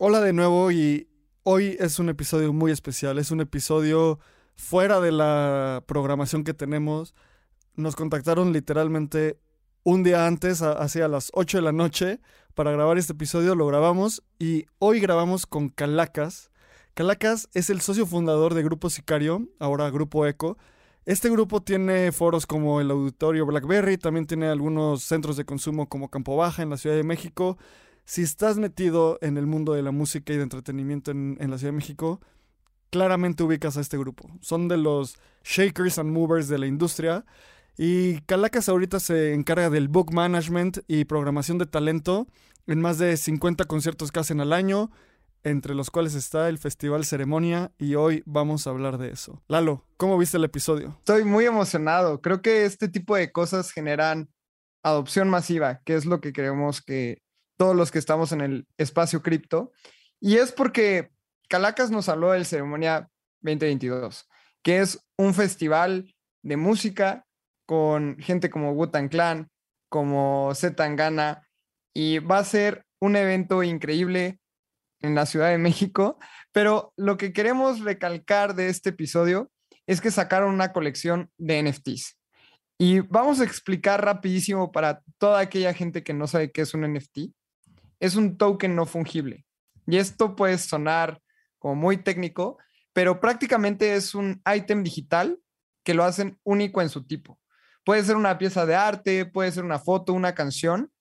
Hola de nuevo y hoy es un episodio muy especial, es un episodio fuera de la programación que tenemos. Nos contactaron literalmente un día antes, hacia las 8 de la noche, para grabar este episodio, lo grabamos y hoy grabamos con Calacas. Calacas es el socio fundador de Grupo Sicario, ahora Grupo Eco. Este grupo tiene foros como el Auditorio Blackberry, también tiene algunos centros de consumo como Campo Baja en la Ciudad de México. Si estás metido en el mundo de la música y de entretenimiento en, la Ciudad de México, claramente ubicas a este grupo. Son de los shakers and movers de la industria. Y Calacas ahorita se encarga del book management y programación de talento en más de 50 conciertos que hacen al año, entre los cuales está el Festival Ceremonia y hoy vamos a hablar de eso. Lalo, ¿cómo viste el episodio? Estoy muy emocionado. Creo que este tipo de cosas generan adopción masiva, que es lo que queremos que todos los que estamos en el espacio cripto. Y es porque Calacas nos habló del Ceremonia 2022, que es un festival de música con gente como Wutan Clan, como Zetangana, y va a ser un evento increíble en la Ciudad de México, pero lo que queremos recalcar de este episodio es que sacaron una colección de NFTs. Y vamos a explicar rapidísimo para toda aquella gente que no sabe qué es un NFT. Es un token no fungible. Y esto puede sonar como muy técnico, pero prácticamente es un ítem digital que lo hacen único en su tipo. Puede ser una pieza de arte, puede ser una foto, una canción,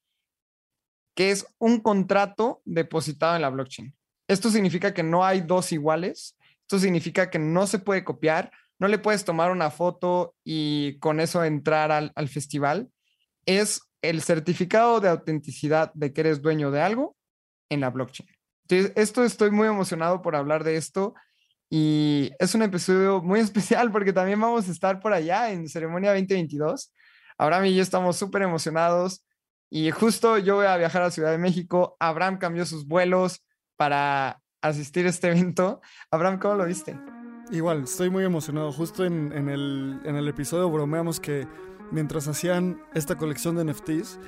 que es un contrato depositado en la blockchain. Esto significa que no hay dos iguales, esto significa que no se puede copiar, no le puedes tomar una foto y con eso entrar al, al festival. Es el certificado de autenticidad de que eres dueño de algo en la blockchain. Esto estoy muy emocionado por hablar de esto y es un episodio muy especial porque también vamos a estar por allá en Ceremonia 2022. Abraham y yo estamos súper emocionados y justo yo voy a viajar a Ciudad de México. Abraham cambió sus vuelos para asistir a este evento. Abraham, ¿cómo lo viste? Igual, estoy muy emocionado. Justo en el episodio bromeamos que mientras hacían esta colección de NFTs,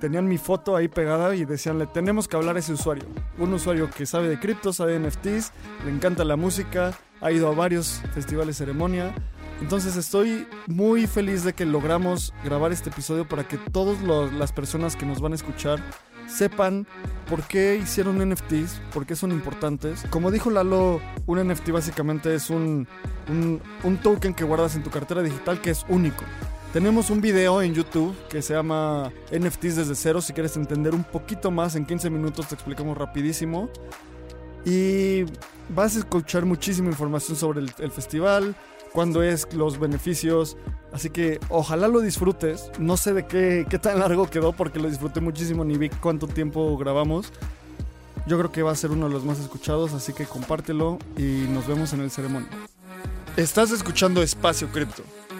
tenían mi foto ahí pegada y decían, le tenemos que hablar a ese usuario. Un usuario que sabe de cripto, sabe de NFTs, le encanta la música, ha ido a varios festivales ceremonia. Entonces estoy muy feliz de que logramos grabar este episodio para que todas las personas que nos van a escuchar sepan por qué hicieron NFTs, por qué son importantes. Como dijo Lalo, un NFT básicamente es un, un, un token que guardas en tu cartera digital que es único. Tenemos un video en YouTube que se llama NFTs desde cero. Si quieres entender un poquito más, en 15 minutos te explicamos rapidísimo. Y vas a escuchar muchísima información sobre el, festival, cuándo es, los beneficios. Así que ojalá lo disfrutes. No sé de qué, qué tan largo quedó porque lo disfruté muchísimo ni vi cuánto tiempo grabamos. Yo creo que va a ser uno de los más escuchados, así que compártelo y nos vemos en el ceremonia. Estás escuchando Espacio Cripto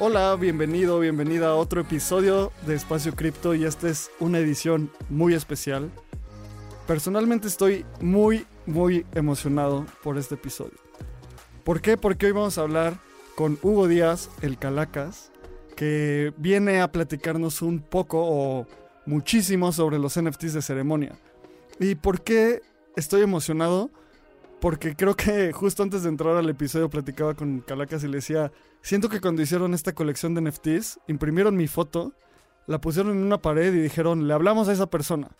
Hola, bienvenido, bienvenida a otro episodio de Espacio Cripto y esta es una edición muy especial. Personalmente estoy muy, muy emocionado por este episodio. ¿Por qué? Porque hoy vamos a hablar con Hugo Díaz, el Calacas, que viene a platicarnos un poco o muchísimo sobre los NFTs de ceremonia. ¿Y por qué estoy emocionado? Porque creo que justo antes de entrar al episodio platicaba con Calacas y le decía, siento que cuando hicieron esta colección de NFTs, imprimieron mi foto, la pusieron en una pared y dijeron, le hablamos a esa persona.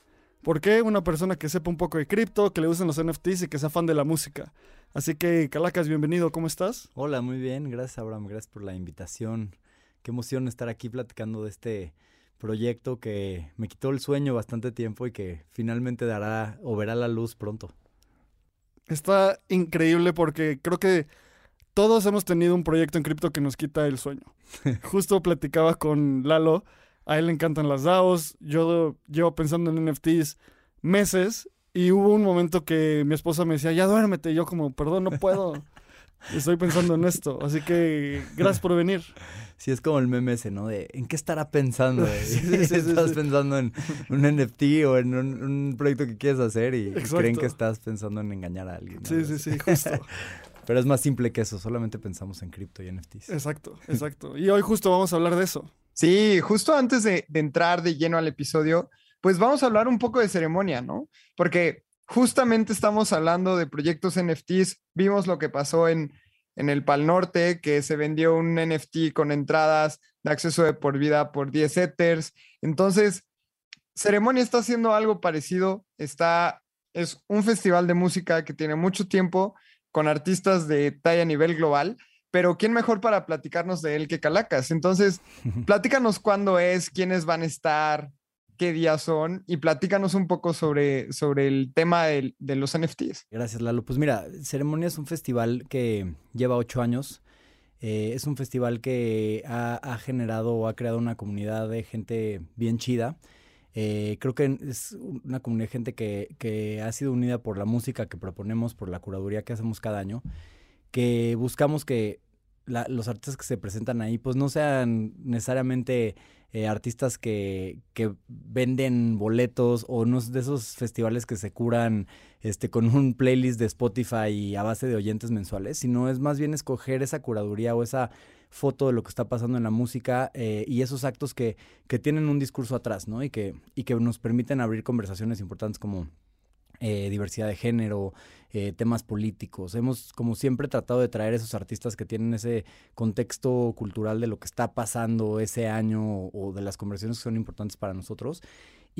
¿Por qué? Una persona que sepa un poco de cripto, que le gusten los NFTs y que sea fan de la música. Así que, Calacas, bienvenido, ¿cómo estás? Hola, muy bien, gracias Abraham, gracias por la invitación. Qué emoción estar aquí platicando de este proyecto que me quitó el sueño bastante tiempo y que finalmente dará o verá la luz pronto. Está increíble porque creo que todos hemos tenido un proyecto en cripto que nos quita el sueño. Justo platicaba con Lalo, a él le encantan las DAOs, yo llevo pensando en NFTs meses Y hubo un momento que mi esposa me decía, ya duérmete. Y yo como, perdón, no puedo. Estoy pensando en esto. Así que gracias por venir. Sí, es como el meme ese, ¿no? De ¿en qué estará pensando? estás pensando en un NFT o en un, proyecto que quieres hacer y creen que estás pensando en engañar a alguien. Sí, sí, sí, justo. Pero es más simple que eso, solamente pensamos en cripto y NFTs. Exacto, exacto. Y hoy justo vamos a hablar de eso. Sí, justo antes de, de entrar de lleno al episodio, pues vamos a hablar un poco de ceremonia, ¿no? Porque justamente estamos hablando de proyectos NFTs, vimos lo que pasó en, en el Pal Norte, que se vendió un NFT con entradas de acceso de por vida por 10 Ethers. Entonces, Ceremonia está haciendo algo parecido, está, es un festival de música que tiene mucho tiempo con artistas de talla a nivel global, pero ¿quién mejor para platicarnos de él que Calacas? Entonces, platícanos cuándo es, quiénes van a estar, qué días son y platícanos un poco sobre, sobre el tema de, los NFTs. Gracias, Lalo. Pues mira, Ceremonia es un festival que lleva ocho años. Eh, es un festival que ha, generado o ha creado una comunidad de gente bien chida. Eh, creo que es una comunidad de gente que, que, ha sido unida por la música que proponemos, por la curaduría que hacemos cada año, que buscamos que los artistas que se presentan ahí, pues no sean necesariamente eh, artistas que, que, venden boletos o de esos festivales que se curan este, con un playlist de Spotify a base de oyentes mensuales, sino es más bien escoger esa curaduría o esa foto de lo que está pasando en la música eh, y esos actos que, que tienen un discurso atrás, ¿no? Y que, y que nos permiten abrir conversaciones importantes como eh, diversidad de género, eh, temas políticos. Hemos, como siempre, tratado de traer esos artistas que tienen ese contexto cultural de lo que está pasando ese año o de las conversaciones que son importantes para nosotros.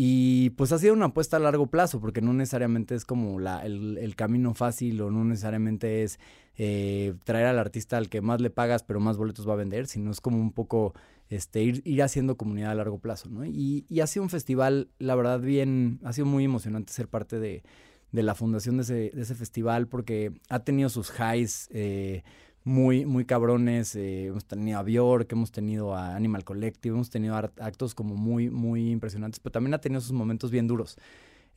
Y pues ha sido una apuesta a largo plazo, porque no necesariamente es como la, el, camino fácil o no necesariamente es eh, traer al artista al que más le pagas pero más boletos va a vender, sino es como un poco este, ir, ir haciendo comunidad a largo plazo, ¿no? Y, y ha sido un festival, la verdad, bien, ha sido muy emocionante ser parte de, de la fundación de ese, de ese, festival porque ha tenido sus highs eh, muy, muy cabrones. Eh, hemos tenido a Bjork, hemos tenido a Animal Collective, hemos tenido actos como muy, muy impresionantes, pero también ha tenido sus momentos bien duros.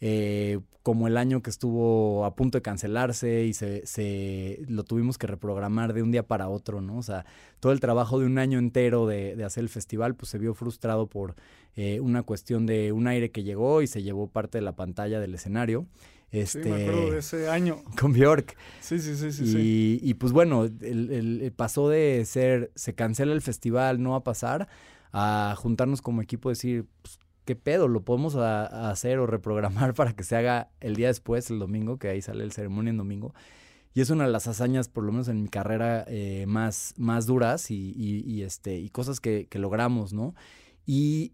Eh, como el año que estuvo a punto de cancelarse y se, se, lo tuvimos que reprogramar de un día para otro, ¿no? O sea, todo el trabajo de un año entero de, de hacer el festival, pues se vio frustrado por eh, una cuestión de un aire que llegó y se llevó parte de la pantalla del escenario. Este, sí, me acuerdo de ese año. Con Bjork. Sí, sí, sí, sí. Y, sí. y pues bueno, el, el, pasó de ser, se cancela el festival, no va a pasar, a juntarnos como equipo y decir, pues, ¿qué pedo? ¿Lo podemos hacer o reprogramar para que se haga el día después, el domingo, que ahí sale el ceremonia en domingo? Y es una de las hazañas, por lo menos en mi carrera, eh, más, más duras y, y, este, y cosas que, que logramos, ¿no? Y,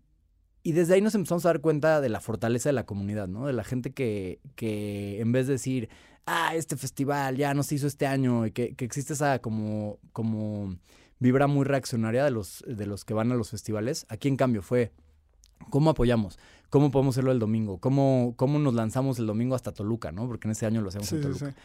y desde ahí nos empezamos a dar cuenta de la fortaleza de la comunidad, ¿no? De la gente que, que en vez de decir, ah, este festival ya no se hizo este año, y que, que existe esa como, como vibra muy reaccionaria de los, de los que van a los festivales, aquí en cambio fue, ¿Cómo apoyamos? ¿Cómo podemos hacerlo el domingo? ¿Cómo, ¿Cómo nos lanzamos el domingo hasta Toluca? ¿no? Porque en ese año lo hacemos en Toluca.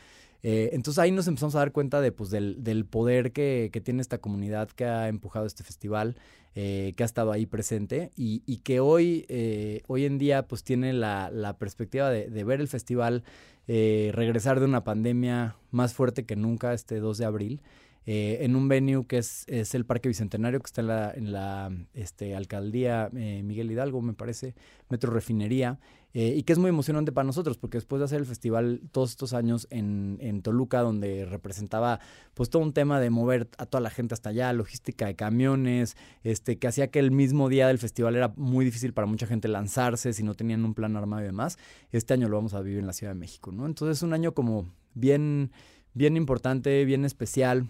Eh, entonces ahí nos empezamos a dar cuenta de, pues, del, poder que, que, tiene esta comunidad que ha empujado este festival, eh, que ha estado ahí presente y, que hoy, eh, hoy en día pues tiene la, perspectiva de, de, ver el festival regresar de una pandemia más fuerte que nunca este 2 de abril. Eh, en un venue que es, es, el Parque Bicentenario, que está en la, en la este, alcaldía eh, Miguel Hidalgo, me parece, Metro Refinería, eh, y que es muy emocionante para nosotros, porque después de hacer el festival todos estos años en, en, Toluca, donde representaba pues todo un tema de mover a toda la gente hasta allá, logística de camiones, este, que hacía que el mismo día del festival era muy difícil para mucha gente lanzarse si no tenían un plan armado y demás, este año lo vamos a vivir en la Ciudad de México, ¿no? Entonces es un año como bien, bien importante, bien especial,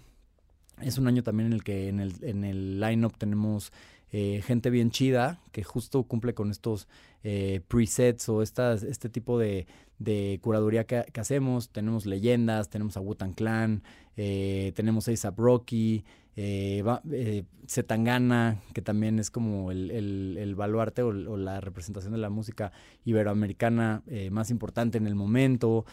es un año también en el que en el, en el line-up tenemos eh, gente bien chida que justo cumple con estos eh, presets o estas, este tipo de, de curaduría que, hacemos. Tenemos leyendas, tenemos a Wutan Clan, eh, tenemos a ASAP Rocky, eh, eh, Zetangana, que también es como el, el, baluarte o, la representación de la música iberoamericana eh, más importante en el momento,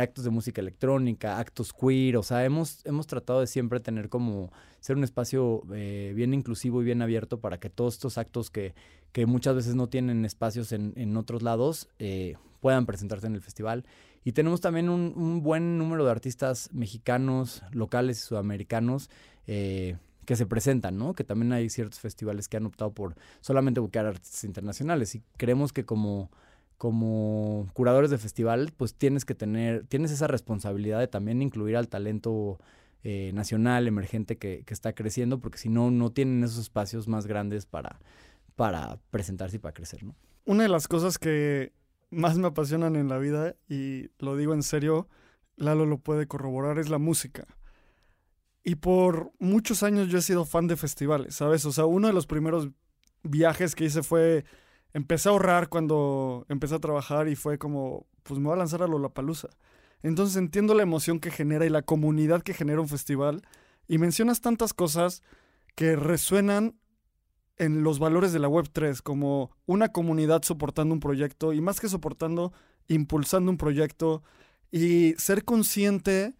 actos de música electrónica, actos queer, o sea, hemos, hemos tratado de siempre tener como ser un espacio bien inclusivo y bien abierto para que todos estos actos que, que muchas veces no tienen espacios en, en otros lados puedan presentarse en el festival. Y tenemos también un, buen número de artistas mexicanos, locales y sudamericanos eh, que se presentan, ¿no? Que también hay ciertos festivales que han optado por solamente buscar artistas internacionales y creemos que como como curadores de festival, pues tienes que tener, tienes esa responsabilidad de también incluir al talento eh, nacional, emergente que, que, está creciendo, porque si no, no tienen esos espacios más grandes para, para presentarse y para crecer, ¿no? Una de las cosas que más me apasionan en la vida, y lo digo en serio, Lalo lo puede corroborar, es la música. Y por muchos años yo he sido fan de festivales, ¿sabes? O sea, uno de los primeros viajes que hice fue, empecé a ahorrar cuando empecé a trabajar y fue como, pues me voy a lanzar a Lollapalooza. Entonces entiendo la emoción que genera y la comunidad que genera un festival. Y mencionas tantas cosas que resuenan en los valores de la Web3, como una comunidad soportando un proyecto y más que soportando, impulsando un proyecto y ser consciente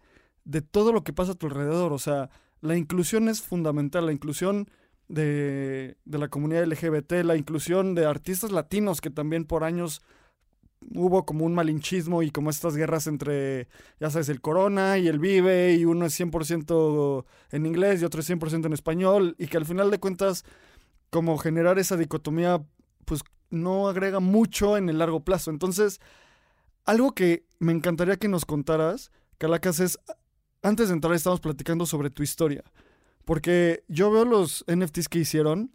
de todo lo que pasa a tu alrededor. O sea, la inclusión es fundamental, la inclusión de, la comunidad LGBT, la inclusión de artistas latinos que también por años hubo como un malinchismo y como estas guerras entre, ya sabes, el Corona y el Vive y uno es 100% en inglés y otro es 100% en español y que al final de cuentas como generar esa dicotomía pues no agrega mucho en el largo plazo. Entonces, algo que me encantaría que nos contaras, Calacas, es antes de entrar estamos platicando sobre tu historia. Porque yo veo los NFTs que hicieron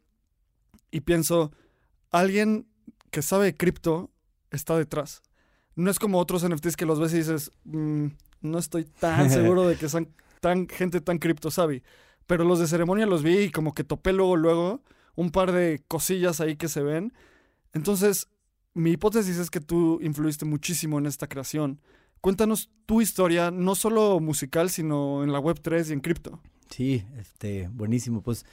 y pienso, alguien que sabe cripto está detrás. No es como otros NFTs que los ves y dices, mm, no estoy tan seguro de que sean tan, gente tan cripto sabe. Pero los de ceremonia los vi y como que topé luego, luego un par de cosillas ahí que se ven. Entonces, mi hipótesis es que tú influiste muchísimo en esta creación. Cuéntanos tu historia, no solo musical, sino en la Web3 y en cripto. Sí, este, buenísimo. Pues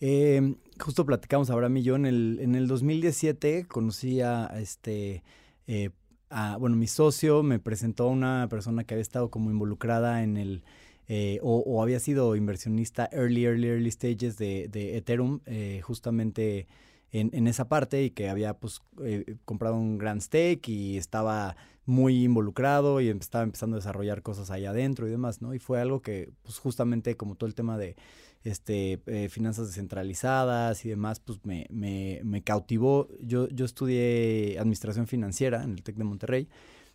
em, justo platicamos ahora y yo en el, en el 2017 conocí a este eh, bueno, mi socio me presentó a una persona que había estado como involucrada en el eh, o, había sido inversionista early, early, early stages de, de Ethereum, eh, justamente en, en, esa parte y que había pues comprado un gran stake y estaba muy involucrado y estaba empezando a desarrollar cosas ahí adentro y demás, ¿no? Y fue algo que, pues justamente como todo el tema de este, eh, finanzas descentralizadas y demás, pues me, me, me cautivó. Yo, yo estudié administración financiera en el TEC de Monterrey.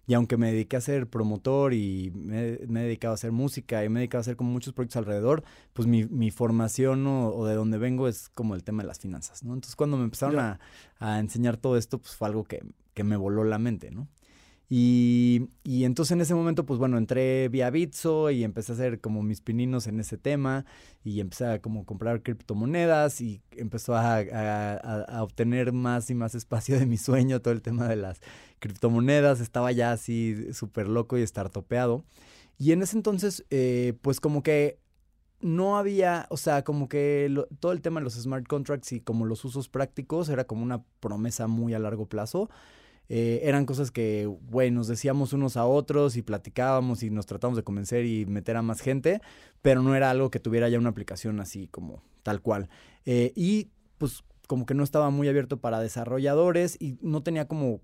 Y aunque me dediqué a ser promotor y me, me, he dedicado a hacer música y me he dedicado a hacer como muchos proyectos alrededor, pues mi, mi formación o, de donde vengo es como el tema de las finanzas, ¿no? Entonces cuando me empezaron a, a, enseñar todo esto, pues fue algo que, que me voló la mente, ¿no? Y, y, entonces en ese momento, pues bueno, entré vía Bitso y empecé a hacer como mis pininos en ese tema y empecé a como comprar criptomonedas y empezó a, a, obtener más y más espacio de mi sueño todo el tema de las criptomonedas. Estaba ya así súper loco y topeado Y en ese entonces, eh, pues como que no había, o sea, como que todo el tema de los smart contracts y como los usos prácticos era como una promesa muy a largo plazo eh, eran cosas que, güey, nos decíamos unos a otros y platicábamos y nos tratamos de convencer y meter a más gente, pero no era algo que tuviera ya una aplicación así como tal cual. Eh, y pues como que no estaba muy abierto para desarrolladores y no tenía como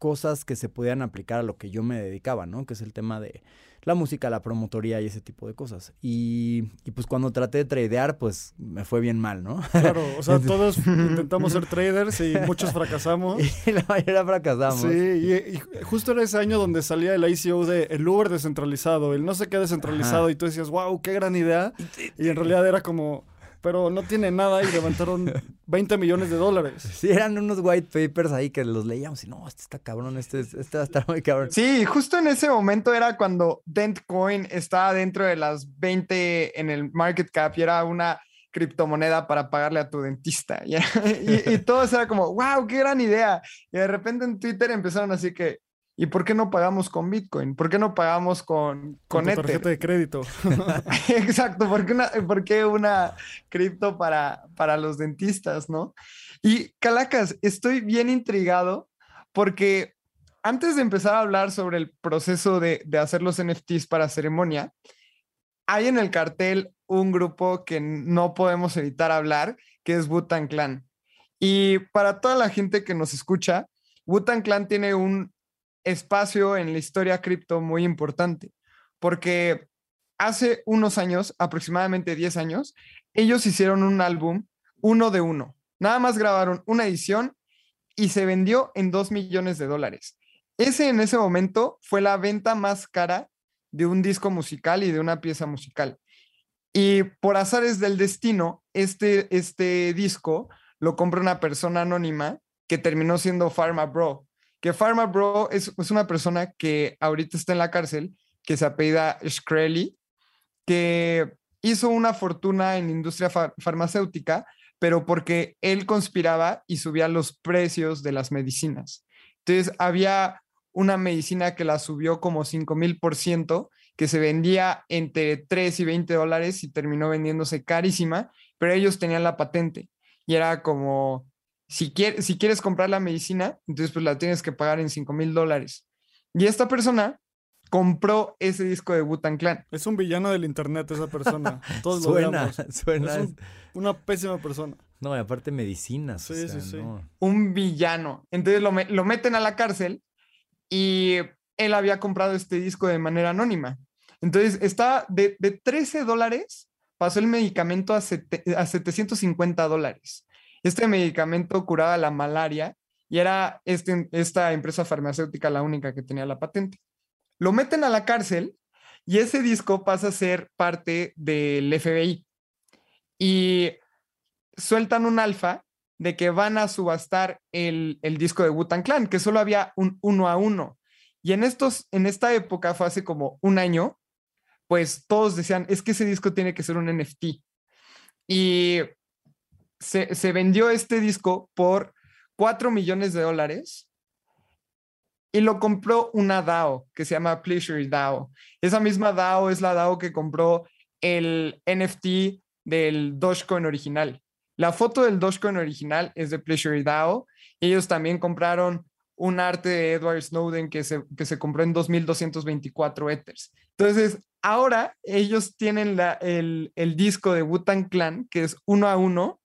cosas que se pudieran aplicar a lo que yo me dedicaba, ¿no? Que es el tema de la música, la promotoría y ese tipo de cosas. Y, pues cuando traté de tradear, pues me fue bien mal, ¿no? Claro, o sea, todos intentamos ser traders y muchos fracasamos. Y la mayoría fracasamos. Sí, y, justo era ese año donde salía el ICO de el Uber descentralizado, el no sé qué descentralizado, y tú decías, wow, qué gran idea. Y en realidad era como, pero no tiene nada y levantaron 20 millones de dólares. Sí, eran unos white papers ahí que los leíamos y no, este está cabrón, este, este va a estar muy cabrón. Sí, justo en ese momento era cuando Dentcoin estaba dentro de las 20 en el market cap y era una criptomoneda para pagarle a tu dentista. Y, y, todo era como, wow, qué gran idea. Y de repente en Twitter empezaron así que, ¿Y por qué no pagamos con Bitcoin? ¿Por qué no pagamos con, con, Con tu tarjeta de crédito. Exacto, ¿por qué una, por qué una cripto para, para los dentistas, no? Y Calacas, estoy bien intrigado porque antes de empezar a hablar sobre el proceso de, de hacer los NFTs para ceremonia, hay en el cartel un grupo que no podemos evitar hablar, que es Butan Clan. Y para toda la gente que nos escucha, Butan Clan tiene un espacio en la historia cripto muy importante, porque hace unos años, aproximadamente 10 años, ellos hicieron un álbum uno de uno. Nada más grabaron una edición y se vendió en 2 millones de dólares. Ese en ese momento fue la venta más cara de un disco musical y de una pieza musical. Y por azares del destino, este, este disco lo compra una persona anónima que terminó siendo Pharma Bro. Que Pharma Bro es, una persona que ahorita está en la cárcel, que se apellida Shkreli, que hizo una fortuna en industria fa farmacéutica, pero porque él conspiraba y subía los precios de las medicinas. Entonces había una medicina que la subió como 5 mil por ciento, que se vendía entre 3 y 20 dólares y terminó vendiéndose carísima, pero ellos tenían la patente y era como, si, quieres, si quieres comprar la medicina, entonces pues la tienes que pagar en 5 mil dólares. Y esta persona compró ese disco de Butan Clan. Es un villano del internet esa persona. Todos suena, lo suena. Es un, una pésima persona. No, y aparte medicinas. Sí, o sea, sí, sí. no. Un villano. Entonces lo, me lo meten a la cárcel y él había comprado este disco de manera anónima. Entonces está de, de 13 dólares, pasó el medicamento a, sete, a 750 dólares. Este medicamento curaba la malaria y era este, esta empresa farmacéutica la única que tenía la patente. Lo meten a la cárcel y ese disco pasa a ser parte del FBI. Y sueltan un alfa de que van a subastar el, el disco de Wutan Clan, que solo había un uno a uno. Y en, estos, en esta época, fue hace como un año, pues todos decían, es que ese disco tiene que ser un NFT. Y se, vendió este disco por 4 millones de dólares y lo compró una DAO que se llama Pleasure DAO. Esa misma DAO es la DAO que compró el NFT del Dogecoin original. La foto del Dogecoin original es de Pleasure DAO. Ellos también compraron un arte de Edward Snowden que se, que se compró en 2.224 Ethers. Entonces, ahora ellos tienen la, el, el disco de Wutan Clan, que es uno a uno,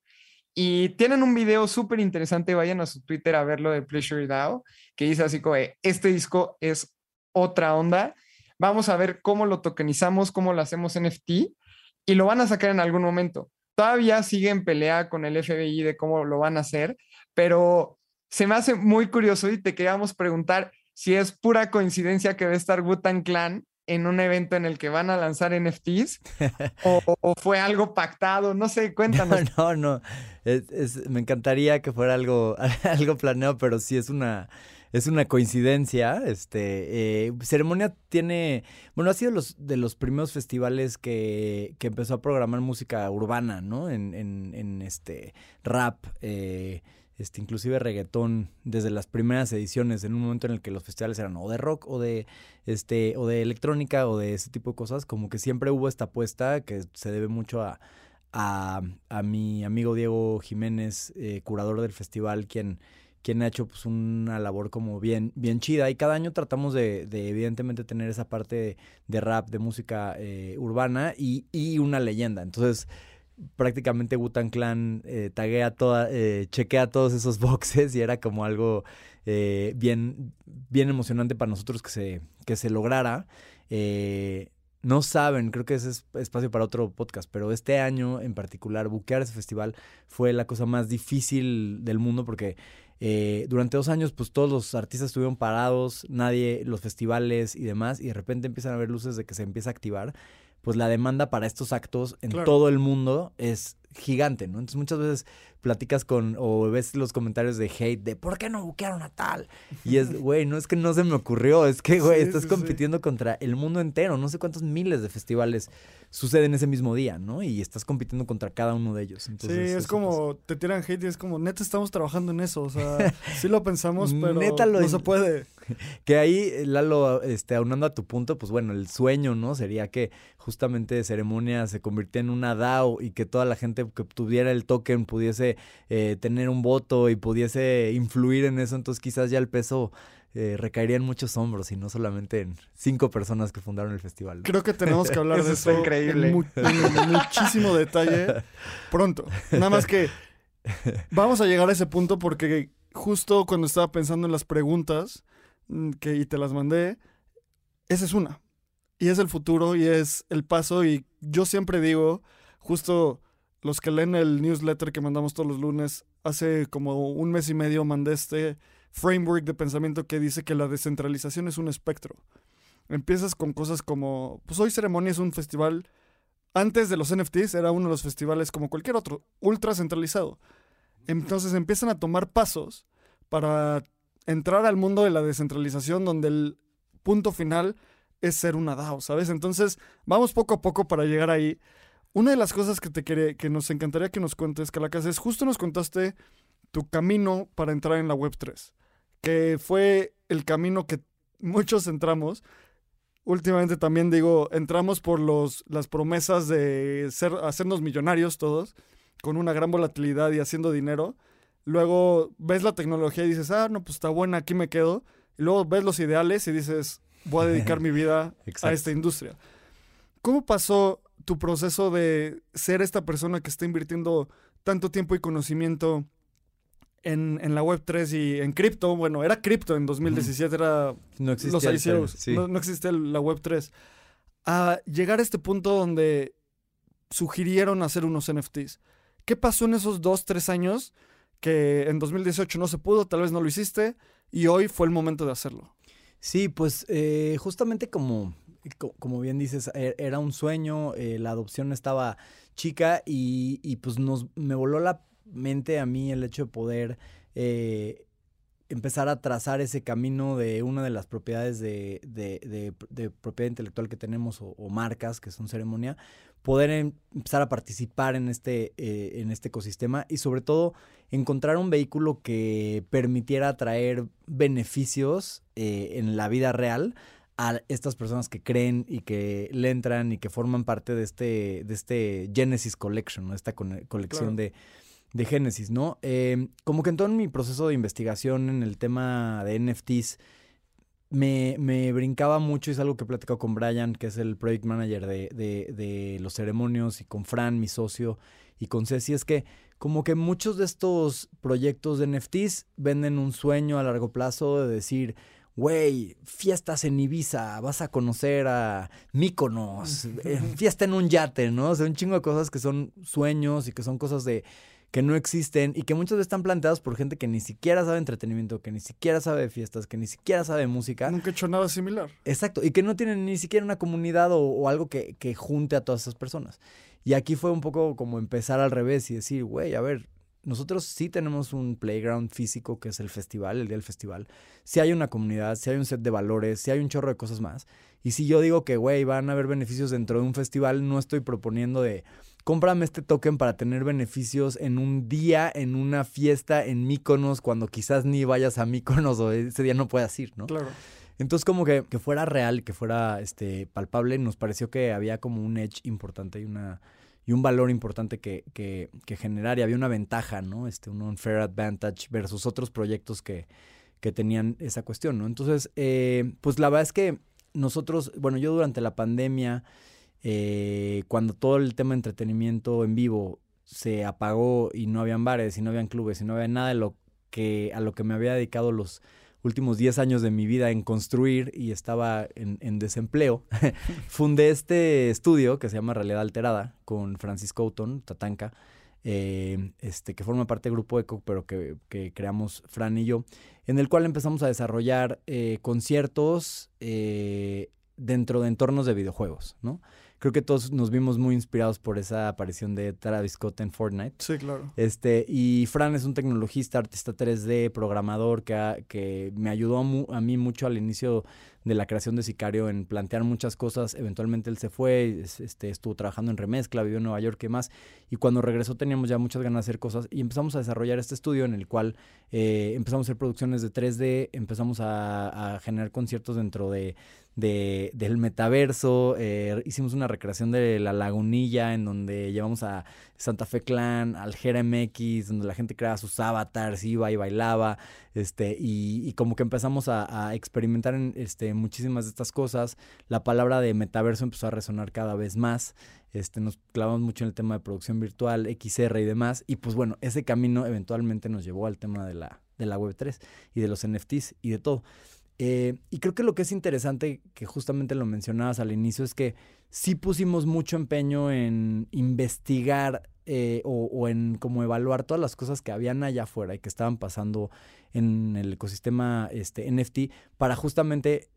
y tienen un video súper interesante, vayan a su Twitter a verlo de Pleasure DAO, que dice así como, este disco es otra onda, vamos a ver cómo lo tokenizamos, cómo lo hacemos NFT, y lo van a sacar en algún momento. Todavía sigue en pelea con el FBI de cómo lo van a hacer, pero se me hace muy curioso y te queríamos preguntar si es pura coincidencia que va a estar Wutan Clan en un evento en el que van a lanzar NFTs o, o, fue algo pactado, no sé, cuéntanos. No, no, no. Es, es, me encantaría que fuera algo, algo planeado, pero sí es una, es una coincidencia. Este, eh, Ceremonia tiene, bueno, ha sido los, de los primeros festivales que, que empezó a programar música urbana, ¿no? En, en, en este rap. Eh, este, inclusive reggaetón, desde las primeras ediciones, en un momento en el que los festivales eran o de rock o de, este, o de electrónica o de ese tipo de cosas, como que siempre hubo esta apuesta que se debe mucho a, a, a mi amigo Diego Jiménez, eh, curador del festival, quien, quien ha hecho pues, una labor como bien, bien chida. Y cada año tratamos de, de evidentemente, tener esa parte de, rap, de música eh, urbana y, y una leyenda. Entonces, prácticamente Wutan Clan eh, taguea toda, eh, chequea todos esos boxes y era como algo eh, bien, bien emocionante para nosotros que se, que se lograra. Eh, no saben, creo que ese es espacio para otro podcast, pero este año en particular, buquear ese festival fue la cosa más difícil del mundo porque eh, durante dos años, pues todos los artistas estuvieron parados, nadie, los festivales y demás, y de repente empiezan a haber luces de que se empieza a activar pues la demanda para estos actos en claro. todo el mundo es gigante, ¿no? Entonces muchas veces platicas con o ves los comentarios de hate de ¿por qué no buquearon a tal? Y es, güey, no es que no se me ocurrió, es que, güey, sí, estás sí, compitiendo sí. contra el mundo entero, no sé cuántos miles de festivales suceden ese mismo día, ¿no? Y estás compitiendo contra cada uno de ellos. Entonces, sí, es como, pasa. te tiran hate y es como, neta, estamos trabajando en eso, o sea, sí lo pensamos, pero neta lo no se puede. Que ahí, Lalo, este, aunando a tu punto, pues bueno, el sueño, ¿no? Sería que justamente ceremonia se convirtiera en una DAO y que toda la gente que tuviera el token pudiese eh, tener un voto y pudiese influir en eso. Entonces quizás ya el peso eh, recaería en muchos hombros y no solamente en cinco personas que fundaron el festival. Creo que tenemos que hablar de eso increíble. En, muchísimo detalle pronto. Nada más que vamos a llegar a ese punto porque justo cuando estaba pensando en las preguntas mm, que, y te las mandé, esa es una. Y es el futuro y es el paso. Y yo siempre digo, justo los que leen el newsletter que mandamos todos los lunes, hace como un mes y medio mandé este framework de pensamiento que dice que la descentralización es un espectro. Empiezas con cosas como, pues hoy Ceremonia es un festival, antes de los NFTs era uno de los festivales como cualquier otro, ultra centralizado. Entonces empiezan a tomar pasos para entrar al mundo de la descentralización donde el punto final es ser una DAO, ¿sabes? Entonces vamos poco a poco para llegar ahí. Una de las cosas que te quiere, que nos encantaría que nos cuentes, Calacas, es justo nos contaste tu camino para entrar en la Web 3 que fue el camino que muchos entramos. Últimamente también digo, entramos por los, las promesas de ser, hacernos millonarios todos, con una gran volatilidad y haciendo dinero. Luego ves la tecnología y dices, ah, no, pues está buena, aquí me quedo. Y luego ves los ideales y dices, voy a dedicar mi vida a esta industria. ¿Cómo pasó tu proceso de ser esta persona que está invirtiendo tanto tiempo y conocimiento en, la web 3 y en cripto, bueno, era cripto en 2017, era no existía los ICOs, no, no, existía la web 3. A llegar a este punto donde sugirieron hacer unos NFTs. ¿Qué pasó en esos dos, tres años que en 2018 no se pudo, tal vez no lo hiciste y hoy fue el momento de hacerlo? Sí, pues eh, justamente como, como bien dices, e, era un sueño, eh, la adopción estaba chica y, y pues nos, me voló la mente a mí el hecho de poder eh, empezar a trazar ese camino de una de las propiedades de, de, propiedad intelectual que tenemos o, marcas que son ceremonia, poder em, empezar a participar en este, eh, en este ecosistema y sobre todo encontrar un vehículo que permitiera traer beneficios eh, en la vida real a estas personas que creen y que le entran y que forman parte de este, de este Genesis Collection, esta colección de de Génesis, ¿no? Em, como que en todo mi proceso de investigación en el tema de NFTs, me, me, brincaba mucho, y es algo que he platicado con Brian, que es el project manager de, de, de, los ceremonios, y con Fran, mi socio, y con Ceci, es que como que muchos de estos proyectos de NFTs venden un sueño a largo plazo de decir, güey, fiestas en Ibiza, vas a conocer a Míconos, eh, fiesta en un yate, ¿no? O sea, un chingo de cosas que son sueños y que son cosas de que no existen y que muchos están planteados por gente que ni siquiera sabe entretenimiento, que ni siquiera sabe de fiestas, que ni siquiera sabe música. Nunca he hecho nada similar. Exacto, y que no tienen ni siquiera una comunidad o, algo que, que, junte a todas esas personas. Y aquí fue un poco como empezar al revés y decir, güey, a ver, nosotros sí tenemos un playground físico que es el festival, el día del festival. Si hay una comunidad, si hay un set de valores, si hay un chorro de cosas más. Y si yo digo que, güey, van a haber beneficios dentro de un festival, no estoy proponiendo de cómprame este token para tener beneficios en un día, en una fiesta, en Míconos, cuando quizás ni vayas a Míconos o ese día no puedas ir, ¿no? Claro. Entonces, como que, que fuera real, que fuera este, palpable, nos pareció que había como un edge importante y una y un valor importante que, que, que generar y había una ventaja, ¿no? Este, un unfair advantage versus otros proyectos que, que tenían esa cuestión, ¿no? Entonces, eh, pues la verdad es que nosotros, bueno, yo durante la pandemia eh, cuando todo el tema de entretenimiento en vivo se apagó y no habían bares y no habían clubes y no había nada de lo que, a lo que me había dedicado los últimos 10 años de mi vida en construir y estaba en, desempleo, fundé este estudio que se llama Realidad Alterada con Francisco Outon, Tatanka, eh, este, que forma parte del grupo ECO, pero que, creamos Fran y yo, en el cual empezamos a desarrollar eh, conciertos dentro de entornos de videojuegos, ¿no? Creo que todos nos vimos muy inspirados por esa aparición de Travis Scott en Fortnite. Sí, claro. Este, y Fran es un tecnologista, artista 3D, programador, que, que me ayudó a, mí mucho al inicio de la creación de Sicario en plantear muchas cosas. Eventualmente él se fue, este, estuvo trabajando en remezcla, vivió en Nueva York y más. Y cuando regresó teníamos ya muchas ganas de hacer cosas y empezamos a desarrollar este estudio en el cual eh, empezamos a hacer producciones de 3D, empezamos a generar conciertos dentro de de, del metaverso. Eh, hicimos una recreación de la lagunilla en donde llevamos a Santa Fe Clan, al MX, donde la gente creaba sus avatars, iba y bailaba. Este, y, como que empezamos a, experimentar en, este, muchísimas de estas cosas. La palabra de metaverso empezó a resonar cada vez más. Este, nos clavamos mucho en el tema de producción virtual, XR y demás. Y pues bueno, ese camino eventualmente nos llevó al tema de la, de la Web3 y de los NFTs y de todo. Eh, y creo que lo que es interesante, que justamente lo mencionabas al inicio, es que sí pusimos mucho empeño en investigar eh, o, en como evaluar todas las cosas que habían allá afuera y que estaban pasando en el ecosistema este, NFT para justamente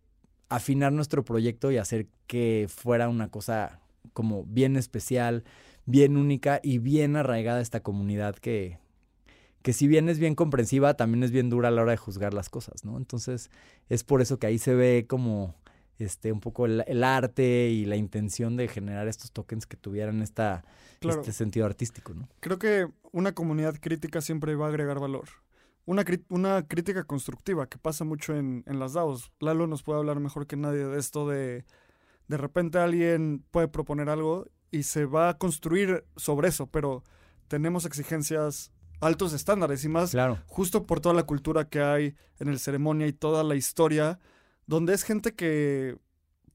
afinar nuestro proyecto y hacer que fuera una cosa como bien especial, bien única y bien arraigada esta comunidad que, que si bien es bien comprensiva, también es bien dura a la hora de juzgar las cosas, ¿no? Entonces, es por eso que ahí se ve como este un poco el, arte y la intención de generar estos tokens que tuvieran esta, este sentido artístico, ¿no? Creo que una comunidad crítica siempre va a agregar valor. Una, una crítica constructiva que pasa mucho en, en las DAOs. Lalo nos puede hablar mejor que nadie de esto de de repente alguien puede proponer algo y se va a construir sobre eso, pero tenemos exigencias altos estándares y más claro. justo por toda la cultura que hay en el ceremonia y toda la historia, donde es gente que,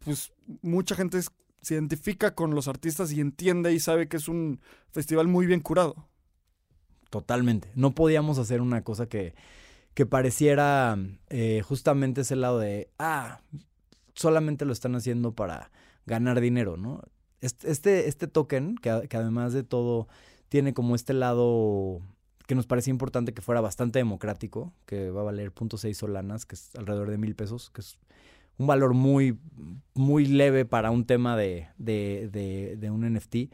pues, mucha gente se identifica con los artistas y entiende y sabe que es un festival muy bien curado. Totalmente. No podíamos hacer una cosa que, que pareciera eh, justamente ese lado de, ah, solamente lo están haciendo para ganar dinero, ¿no? Este, este token, que, que además de todo tiene como este lado que nos parecía importante que fuera bastante democrático, que va a valer .6 solanas, que es alrededor de mil pesos, que es un valor muy, muy leve para un tema de, de, de, un NFT.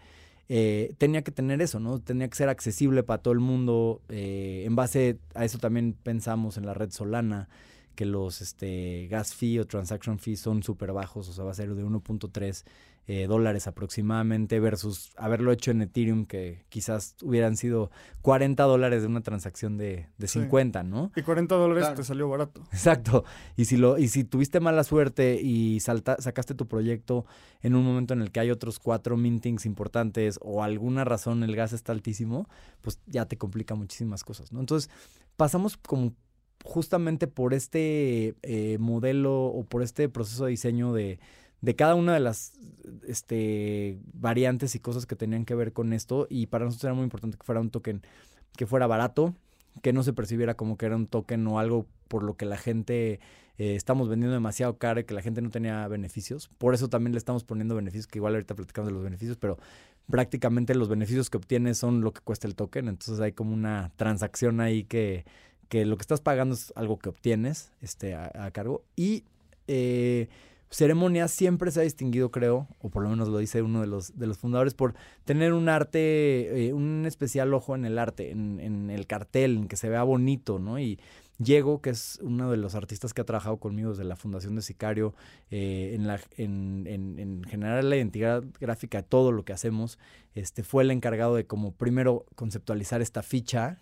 Eh, tenía que tener eso, ¿no? Tenía que ser accesible para todo el mundo. Eh, en base a eso también pensamos en la red Solana, que los este, gas fee o transaction fee son súper bajos, o sea, va a ser de 1.3 eh, dólares aproximadamente versus haberlo hecho en Ethereum que quizás hubieran sido 40 dólares de una transacción de, de 50, ¿no? Y 40 dólares te salió barato. Exacto. Y si, lo, y si tuviste mala suerte y salta, sacaste tu proyecto en un momento en el que hay otros cuatro mintings importantes o alguna razón el gas está altísimo, pues ya te complica muchísimas cosas, ¿no? Entonces pasamos como justamente por este eh, modelo o por este proceso de diseño de de cada una de las este, variantes y cosas que tenían que ver con esto. Y para nosotros era muy importante que fuera un token que fuera barato, que no se percibiera como que era un token o algo por lo que la gente eh, estamos vendiendo demasiado caro y que la gente no tenía beneficios. Por eso también le estamos poniendo beneficios, que igual ahorita platicamos de los beneficios, pero prácticamente los beneficios que obtienes son lo que cuesta el token. Entonces hay como una transacción ahí que, que lo que estás pagando es algo que obtienes este, a, cargo. Y eh, ceremonia siempre se ha distinguido, creo, o por lo menos lo dice uno de los, de los fundadores, por tener un arte, eh, un especial ojo en el arte, en, el cartel, en que se vea bonito, ¿no? Y Diego, que es uno de los artistas que ha trabajado conmigo desde la Fundación de Sicario, eh, en, la, en, en, generar la identidad gráfica de todo lo que hacemos, este, fue el encargado de como primero conceptualizar esta ficha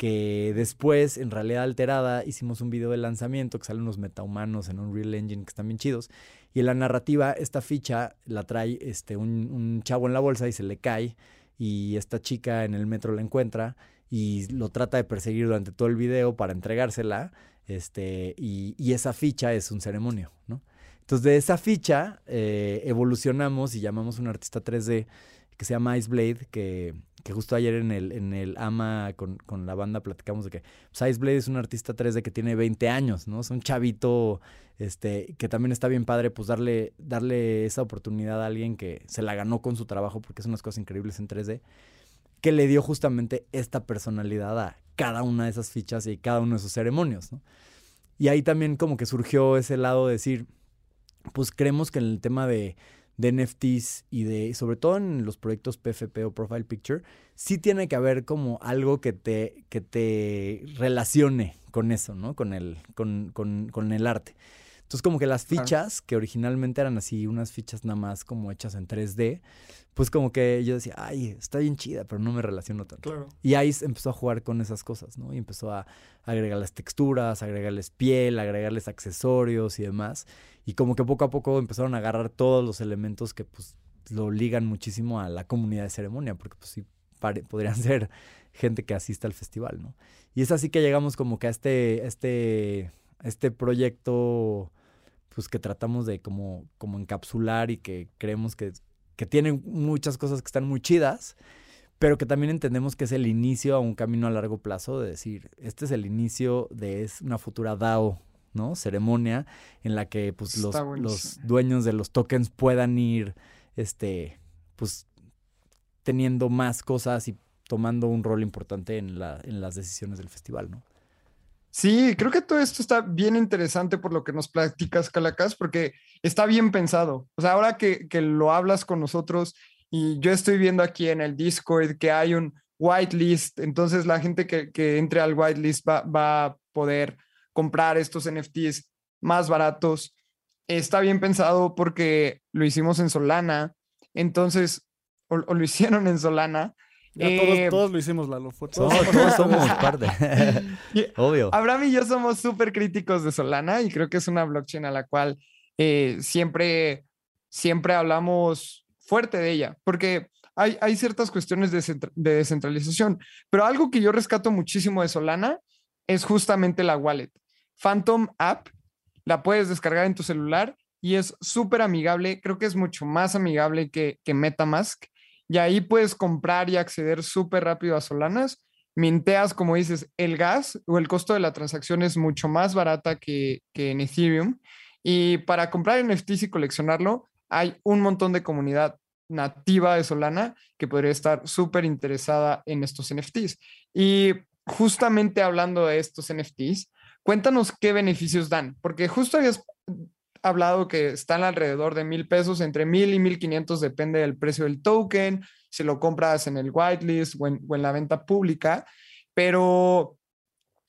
que después, en realidad alterada, hicimos un video de lanzamiento que salen unos metahumanos en un Real Engine que están bien chidos. Y en la narrativa, esta ficha la trae este, un, chavo en la bolsa y se le cae. Y esta chica en el metro la encuentra y lo trata de perseguir durante todo el video para entregársela. Este, y, esa ficha es un ceremonio, ¿no? Entonces, de esa ficha eh, evolucionamos y llamamos a un artista 3D que se llama Ice Blade, que que justo ayer en el, en el AMA con, la banda platicamos de que pues, Blade es un artista 3D que tiene 20 años, ¿no? Es un chavito este, que también está bien padre, pues darle, darle esa oportunidad a alguien que se la ganó con su trabajo, porque son unas cosas increíbles en 3D, que le dio justamente esta personalidad a cada una de esas fichas y cada uno de esos ceremonios, ¿no? Y ahí también como que surgió ese lado de decir, pues creemos que en el tema de de NFTs y de, sobre todo en los proyectos PFP o Profile Picture, sí tiene que haber como algo que te, que te relacione con eso, ¿no? Con el, con, con, con el arte. Entonces como que las fichas, que originalmente eran así, unas fichas nada más como hechas en 3D, pues como que yo decía, ay, está bien chida, pero no me relaciono tanto. Claro. Y ahí empezó a jugar con esas cosas, ¿no? Y empezó a agregarles texturas, agregarles piel, agregarles accesorios y demás. Y como que poco a poco empezaron a agarrar todos los elementos que pues lo ligan muchísimo a la comunidad de ceremonia, porque pues sí podrían ser gente que asista al festival, ¿no? Y es así que llegamos como que a este, este, este proyecto pues que tratamos de como, como encapsular y que creemos que, que tiene muchas cosas que están muy chidas, pero que también entendemos que es el inicio a un camino a largo plazo de decir, este es el inicio de es una futura DAO, ¿no? Ceremonia en la que pues los, los, dueños de los tokens puedan ir, este, pues teniendo más cosas y tomando un rol importante en, la, en las decisiones del festival, ¿no? Sí, creo que todo esto está bien interesante por lo que nos platicas, Calacas, porque está bien pensado. O sea, ahora que, lo hablas con nosotros y yo estoy viendo aquí en el Discord que hay un whitelist, entonces la gente que, entre al whitelist va, va a poder comprar estos NFTs más baratos. Está bien pensado porque lo hicimos en Solana, entonces, o lo hicieron en Solana, eh, todos, lo hicimos, Lalo. todos, somos parte. Obvio. Abraham y yo somos súper críticos de Solana y creo que es una blockchain a la cual eh, siempre, siempre hablamos fuerte de ella, porque hay, hay ciertas cuestiones de, de descentralización, pero algo que yo rescato muchísimo de Solana es justamente la wallet. Phantom App, la puedes descargar en tu celular y es súper amigable, creo que es mucho más amigable que, que MetaMask y ahí puedes comprar y acceder súper rápido a Solanas. Minteas, como dices, el gas o el costo de la transacción es mucho más barata que, que en Ethereum. Y para comprar NFTs y coleccionarlo, hay un montón de comunidad nativa de Solana que podría estar súper interesada en estos NFTs. Y justamente hablando de estos NFTs, cuéntanos qué beneficios dan, porque justo habías hablado que están alrededor de mil pesos, entre mil y mil quinientos depende del precio del token, si lo compras en el whitelist o en, o en la venta pública, pero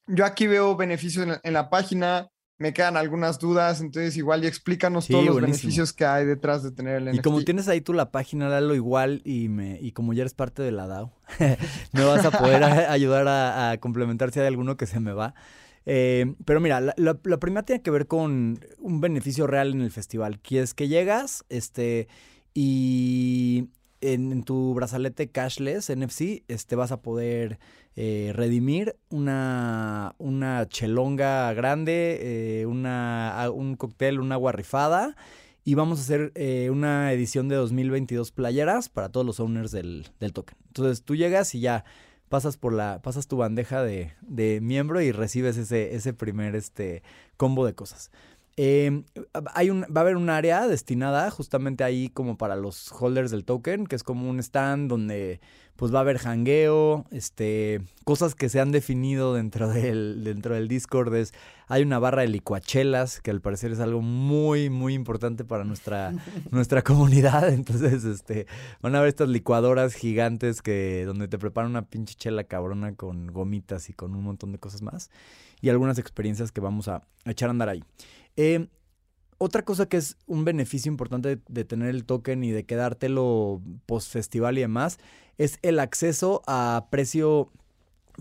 yo aquí veo beneficios en la, página, me quedan algunas dudas, entonces igual y explícanos todos los beneficios que hay detrás de tener el NFT. Y como tienes ahí tú la página, dalo igual y me y como ya eres parte de la DAO, me vas a poder ayudar a, a complementar si hay alguno que se me va. Eh, pero mira, la, primera tiene que ver con un beneficio real en el festival, que es que llegas este, y en, tu brazalete cashless NFC este, vas a poder eh, redimir una, una chelonga grande, eh, una, un cóctel, un agua rifada. Y vamos a hacer una edición de 2022 playeras para todos los owners del, del token. Entonces tú llegas y ya pasas por la, pasas tu bandeja de, de miembro y recibes ese, ese primer este, combo de cosas. Em, hay un, va a haber un área destinada justamente ahí como para los holders del token, que es como un stand donde pues va a haber hangueo, este, cosas que se han definido dentro del, dentro del Discord. Es, hay una barra de licuachelas, que al parecer es algo muy, muy importante para nuestra, nuestra comunidad. Entonces, este, van a haber estas licuadoras gigantes que, donde te preparan una pinche chela cabrona con gomitas y con un montón de cosas más. Y algunas experiencias que vamos a echar a andar ahí. Eh, otra cosa que es un beneficio importante de, tener el token y de quedártelo post festival y demás es el acceso a precio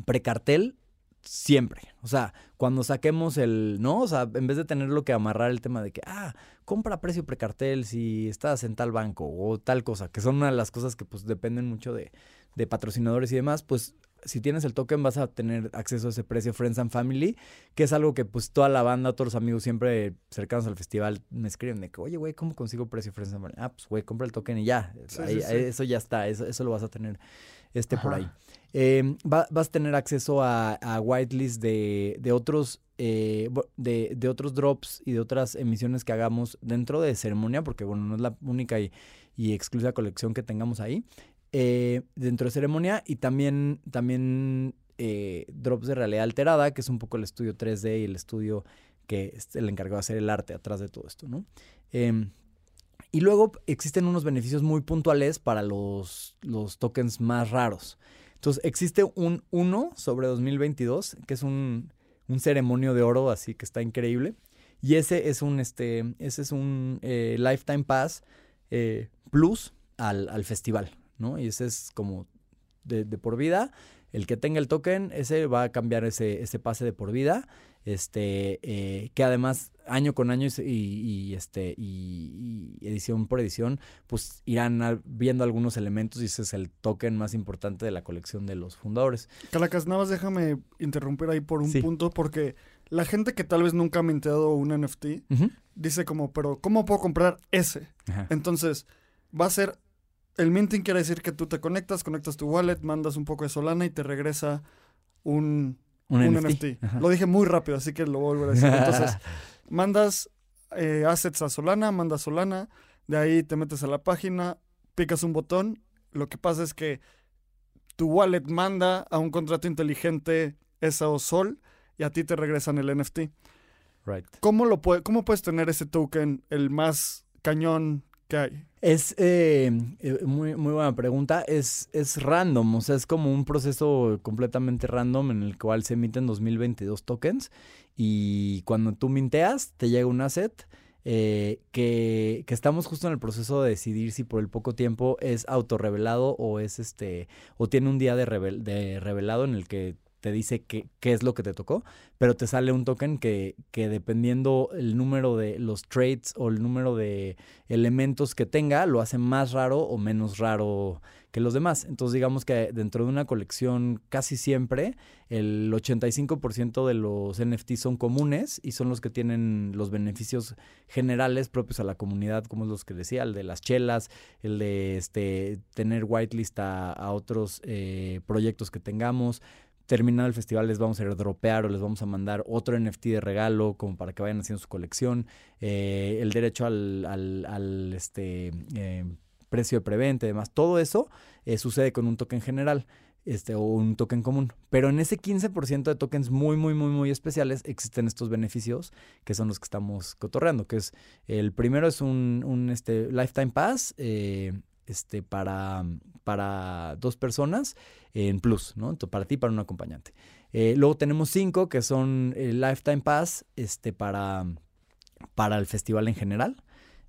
precartel siempre. O sea, cuando saquemos el, ¿no? O sea, en vez de tenerlo que amarrar el tema de que, ah, compra precio precartel si estás en tal banco o tal cosa, que son una de las cosas que pues dependen mucho de, de patrocinadores y demás, pues si tienes el token vas a tener acceso a ese precio Friends and Family, que es algo que pues toda la banda, todos los amigos siempre cercanos al festival me escriben de que, oye, güey, ¿cómo consigo precio Friends and Family? Ah, pues, güey, compra el token y ya. Eso ya está, eso, eso lo vas a tener este por ahí. Em, vas a tener acceso a, a whitelist de, de otros eh, de, de, otros drops y de otras emisiones que hagamos dentro de ceremonia, porque bueno, no es la única y, y exclusiva colección que tengamos ahí. Eh, dentro de ceremonia y también, también eh, drops de realidad alterada, que es un poco el estudio 3D y el estudio que es el encargado de hacer el arte atrás de todo esto, ¿no? Em, y luego existen unos beneficios muy puntuales para los, los tokens más raros. Entonces, existe un 1 sobre 2022, que es un, un ceremonio de oro, así que está increíble. Y ese es un, este, ese es un eh, Lifetime Pass eh, Plus al, al, festival, ¿no? Y ese es como de, de, por vida. El que tenga el token, ese va a cambiar ese, ese pase de por vida este eh, que además año con año y, y este y, y, edición por edición pues irán viendo algunos elementos y ese es el token más importante de la colección de los fundadores Calacas nada más déjame interrumpir ahí por un sí. punto porque la gente que tal vez nunca ha minteado un NFT uh -huh. dice como pero cómo puedo comprar ese Ajá. entonces va a ser el minting quiere decir que tú te conectas conectas tu wallet mandas un poco de Solana y te regresa un un, un NFT. NFT. Lo dije muy rápido, así que lo volver a decir. Entonces, mandas eh, assets a Solana, mandas Solana, de ahí te metes a la página, picas un botón. Lo que pasa es que tu wallet manda a un contrato inteligente esa o Sol y a ti te regresan el NFT. Right. ¿Cómo, lo puede, ¿Cómo puedes tener ese token, el más cañón que hay? Es eh, muy, muy buena pregunta. Es, es random, o sea, es como un proceso completamente random en el cual se emiten 2022 tokens y cuando tú minteas te llega un asset eh, que, que, estamos justo en el proceso de decidir si por el poco tiempo es autorrevelado o es este o tiene un día de, revel, de revelado en el que te dice qué, qué, es lo que te tocó, pero te sale un token que, que, dependiendo el número de los traits o el número de elementos que tenga, lo hace más raro o menos raro que los demás. Entonces digamos que dentro de una colección casi siempre el 85% de los NFT son comunes y son los que tienen los beneficios generales propios a la comunidad, como los que decía, el de las chelas, el de este, tener whitelist a, a otros eh, proyectos que tengamos, terminado el festival les vamos a dropear o les vamos a mandar otro NFT de regalo como para que vayan haciendo su colección, eh, el derecho al este, eh, precio de preventa y demás, todo eso eh, sucede con un token general. Este, o un token común. Pero en ese 15% de tokens muy, muy, muy, muy especiales existen estos beneficios que son los que estamos cotorreando, que es el primero es un, un este, Lifetime Pass, eh, este, para, para dos personas en plus, ¿no? Para ti y para un acompañante. Eh, luego tenemos cinco que son Lifetime Pass este, para, para el festival en general.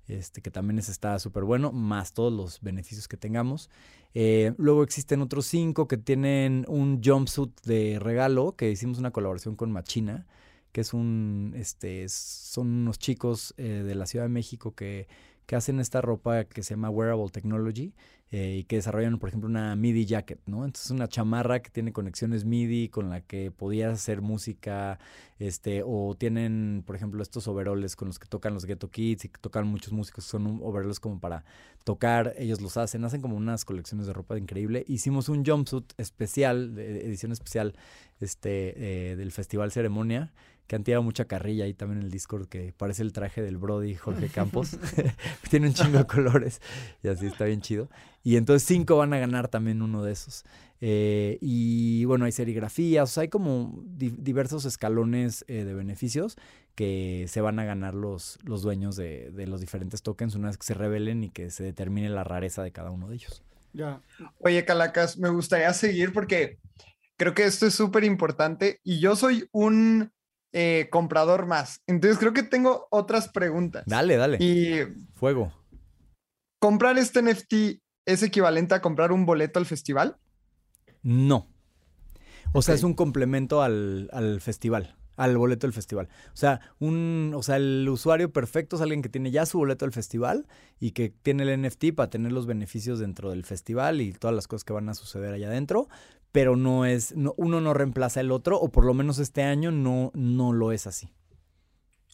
Este, que también es, está súper bueno, más todos los beneficios que tengamos. Eh, luego existen otros cinco que tienen un jumpsuit de regalo, que hicimos una colaboración con Machina, que es un, este, son unos chicos eh, de la Ciudad de México que que hacen esta ropa que se llama Wearable Technology eh, y que desarrollan, por ejemplo, una MIDI jacket, ¿no? Entonces, una chamarra que tiene conexiones MIDI con la que podías hacer música, este, o tienen, por ejemplo, estos overoles con los que tocan los Ghetto Kids y que tocan muchos músicos, son overoles como para tocar, ellos los hacen, hacen como unas colecciones de ropa increíble. Hicimos un jumpsuit especial, edición especial, este, eh, del Festival Ceremonia, que han tirado mucha carrilla ahí también en el Discord, que parece el traje del Brody Jorge Campos. Tiene un chingo de colores y así está bien chido. Y entonces cinco van a ganar también uno de esos. Eh, y bueno, hay serigrafías, o sea, hay como di diversos escalones eh, de beneficios que se van a ganar los, los dueños de, de, los diferentes tokens una vez que se revelen y que se determine la rareza de cada uno de ellos. Ya. Oye, Calacas, me gustaría seguir porque creo que esto es súper importante y yo soy un eh, comprador más. Entonces creo que tengo otras preguntas. Dale, dale. Y fuego. ¿Comprar este NFT es equivalente a comprar un boleto al festival? No. O okay. sea, es un complemento al, al, festival, al boleto del festival. O sea, un, o sea, el usuario perfecto es alguien que tiene ya su boleto del festival y que tiene el NFT para tener los beneficios dentro del festival y todas las cosas que van a suceder allá adentro, pero no es, no, uno no reemplaza el otro, o por lo menos este año no, no lo es así.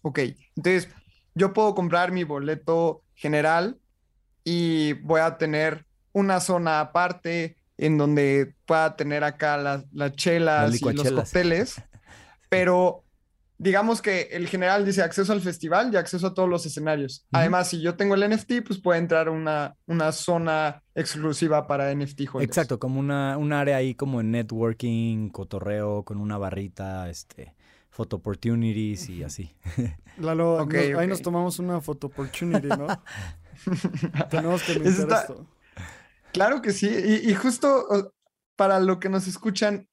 Ok, entonces yo puedo comprar mi boleto general y voy a tener una zona aparte en donde pueda tener acá las, las chelas y los cócteles, pero digamos que el general dice acceso al festival y acceso a todos los escenarios. Uh -huh. Además, si yo tengo el NFT, pues puede entrar una, una zona exclusiva para NFT holders. Exacto, como una, un área ahí como en networking, cotorreo, con una barrita, este, photo opportunities y así. Lalo, okay, nos, okay. ahí nos tomamos una photo opportunity, ¿no? Tenemos que meter Está... esto. Claro que sí, y, y justo para lo que nos escuchan,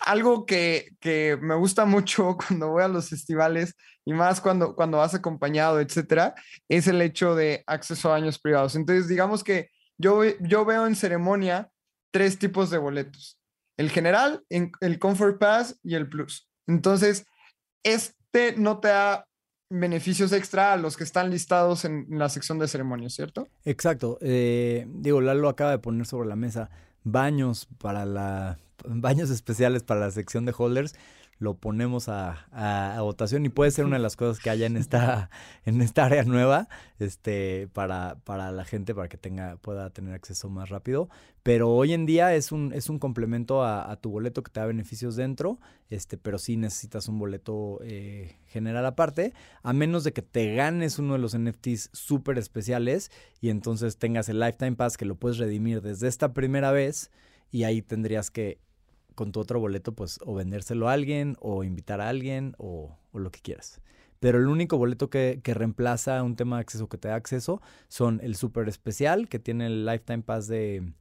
algo que, que, me gusta mucho cuando voy a los festivales y más cuando, cuando vas acompañado, etcétera, es el hecho de acceso a años privados. Entonces, digamos que yo, yo veo en ceremonia tres tipos de boletos: el general, el Comfort Pass y el Plus. Entonces, este no te da beneficios extra a los que están listados en la sección de ceremonias, ¿cierto? Exacto. Eh, digo, Lalo acaba de poner sobre la mesa baños para la baños especiales para la sección de holders lo ponemos a, votación y puede ser una de las cosas que haya en esta, en esta área nueva este, para, para la gente, para que tenga, pueda tener acceso más rápido. Pero hoy en día es un, es un complemento a, tu boleto que te da beneficios dentro, este, pero sí necesitas un boleto eh, general aparte, a menos de que te ganes uno de los NFTs súper especiales y entonces tengas el Lifetime Pass que lo puedes redimir desde esta primera vez y ahí tendrías que con tu otro boleto, pues o vendérselo a alguien o invitar a alguien o, lo que quieras. Pero el único boleto que, reemplaza un tema de acceso que te da acceso son el super especial, que tiene el Lifetime Pass de,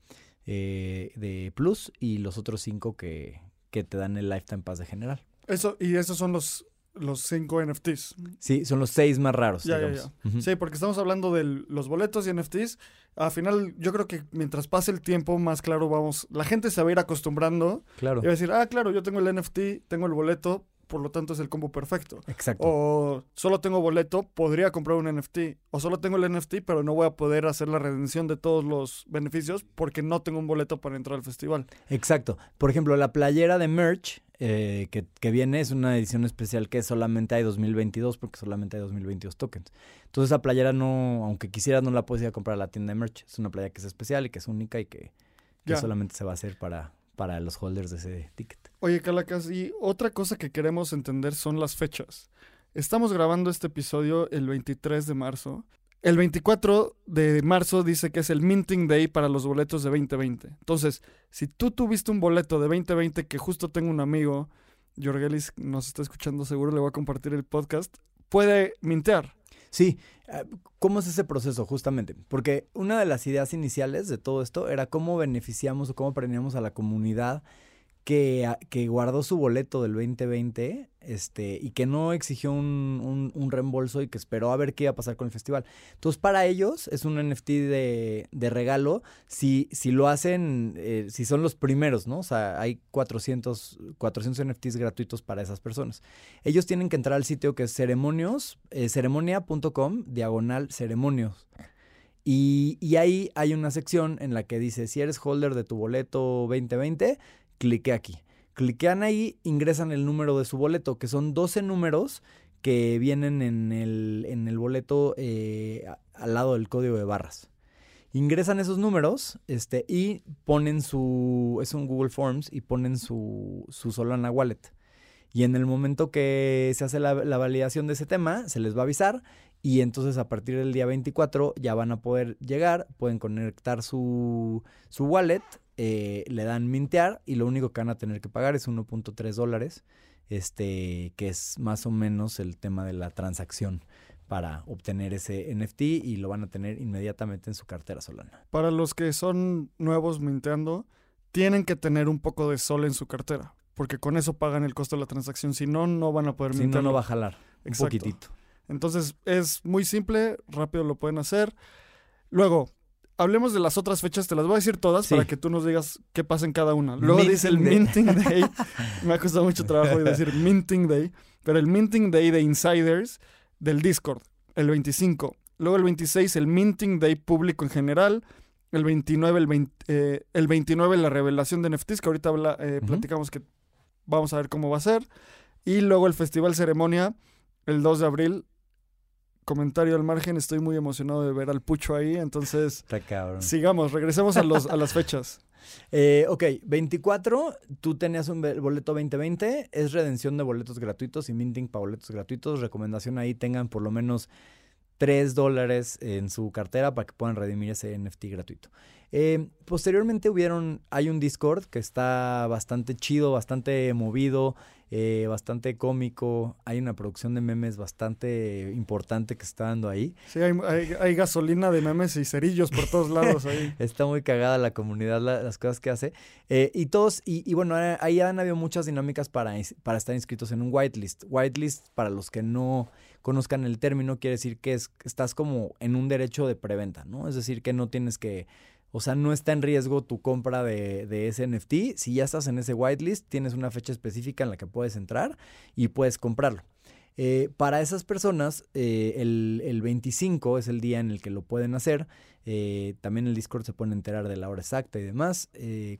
eh, de Plus, y los otros cinco que, que te dan el Lifetime Pass de general. Eso, y esos son los los cinco NFTs. Sí, son los seis más raros. Sí, porque estamos hablando de los boletos y NFTs. Al final, yo creo que mientras pase el tiempo, más claro vamos. La gente se va a ir acostumbrando. Claro. Y va a decir, ah, claro, yo tengo el NFT, tengo el boleto, por lo tanto es el combo perfecto. Exacto. O solo tengo boleto, podría comprar un NFT. O solo tengo el NFT, pero no voy a poder hacer la redención de todos los beneficios porque no tengo un boleto para entrar al festival. Exacto. Por ejemplo, la playera de merch eh, que, viene es una edición especial que solamente hay 2022 porque solamente hay 2022 tokens. Entonces esa playera no, aunque quisiera no la puedes ir a comprar a la tienda de merch. Es una playera que es especial y que es única y que, solamente se va a hacer para, para los holders de ese ticket. Oye, Calacas, y otra cosa que queremos entender son las fechas. Estamos grabando este episodio el 23 de marzo el 24 de marzo dice que es el minting day para los boletos de 2020. Entonces, si tú tuviste un boleto de 2020 que justo tengo un amigo, Jorgelis nos está escuchando seguro, le voy a compartir el podcast, puede mintear. Sí, eh, ¿cómo es ese proceso justamente? Porque una de las ideas iniciales de todo esto era cómo beneficiamos o cómo premiamos a la comunidad que, que guardó su boleto del 2020 este, y que no exigió un, reembolso y que esperó a ver qué iba a pasar con el festival. Entonces, para ellos es un NFT de, de regalo si, si lo hacen, eh, si son los primeros, ¿no? O sea, hay 400, 400 NFTs gratuitos para esas personas. Ellos tienen que entrar al sitio que es ceremonios, eh, ceremonia.com, diagonal ceremonios. Y, y ahí hay una sección en la que dice, si eres holder de tu boleto 2020, clique aquí. Cliquean ahí, ingresan el número de su boleto, que son 12 números que vienen en el, en el boleto eh, al lado del código de barras. Ingresan esos números este, y ponen su. Es un Google Forms y ponen su, su Solana Wallet. Y en el momento que se hace la, la, validación de ese tema, se les va a avisar. Y entonces a partir del día 24 ya van a poder llegar, pueden conectar su, su wallet eh, le dan mintear y lo único que van a tener que pagar es 1.3 dólares, este, que es más o menos el tema de la transacción para obtener ese NFT y lo van a tener inmediatamente en su cartera Solana. Para los que son nuevos minteando, tienen que tener un poco de sol en su cartera, porque con eso pagan el costo de la transacción, si no, no van a poder mintear. Si no, no va a jalar, un poquitito. Entonces es muy simple, rápido lo pueden hacer. Luego, hablemos de las otras fechas, te las voy a decir todas para que tú nos digas qué pasa en cada una. Luego dice el Minting Day. Me ha costado mucho trabajo decir Minting Day, pero el Minting Day de Insiders del Discord, el 25. Luego el 26, el Minting Day público en general. El 29, el, eh, el 29, la revelación de NFTs, que ahorita eh, platicamos que vamos a ver cómo va a ser. Y luego el Festival Ceremonia, el 2 de abril, comentario al margen, estoy muy emocionado de ver al Pucho ahí, entonces sigamos, regresemos a, los, a las fechas. Eh, ok, 24, tú tenías un boleto 2020, es redención de boletos gratuitos y minting para boletos gratuitos. Recomendación ahí tengan por lo menos 3 dólares en su cartera para que puedan redimir ese NFT gratuito. Eh, posteriormente hubieron, hay un Discord que está bastante chido, bastante movido. eh, bastante cómico. Hay una producción de memes bastante importante que está dando ahí. Sí, hay, hay, gasolina de memes y cerillos por todos lados ahí. está muy cagada la comunidad, las cosas que hace. Eh, y todos, y, y, bueno, ahí han habido muchas dinámicas para, para estar inscritos en un whitelist. Whitelist, para los que no conozcan el término, quiere decir que es, estás como en un derecho de preventa, ¿no? Es decir, que no tienes que o sea, no está en riesgo tu compra de, de, ese NFT. Si ya estás en ese whitelist, tienes una fecha específica en la que puedes entrar y puedes comprarlo. Eh, para esas personas, eh, el, 25 es el día en el que lo pueden hacer. Eh, también el Discord se puede enterar de la hora exacta y demás.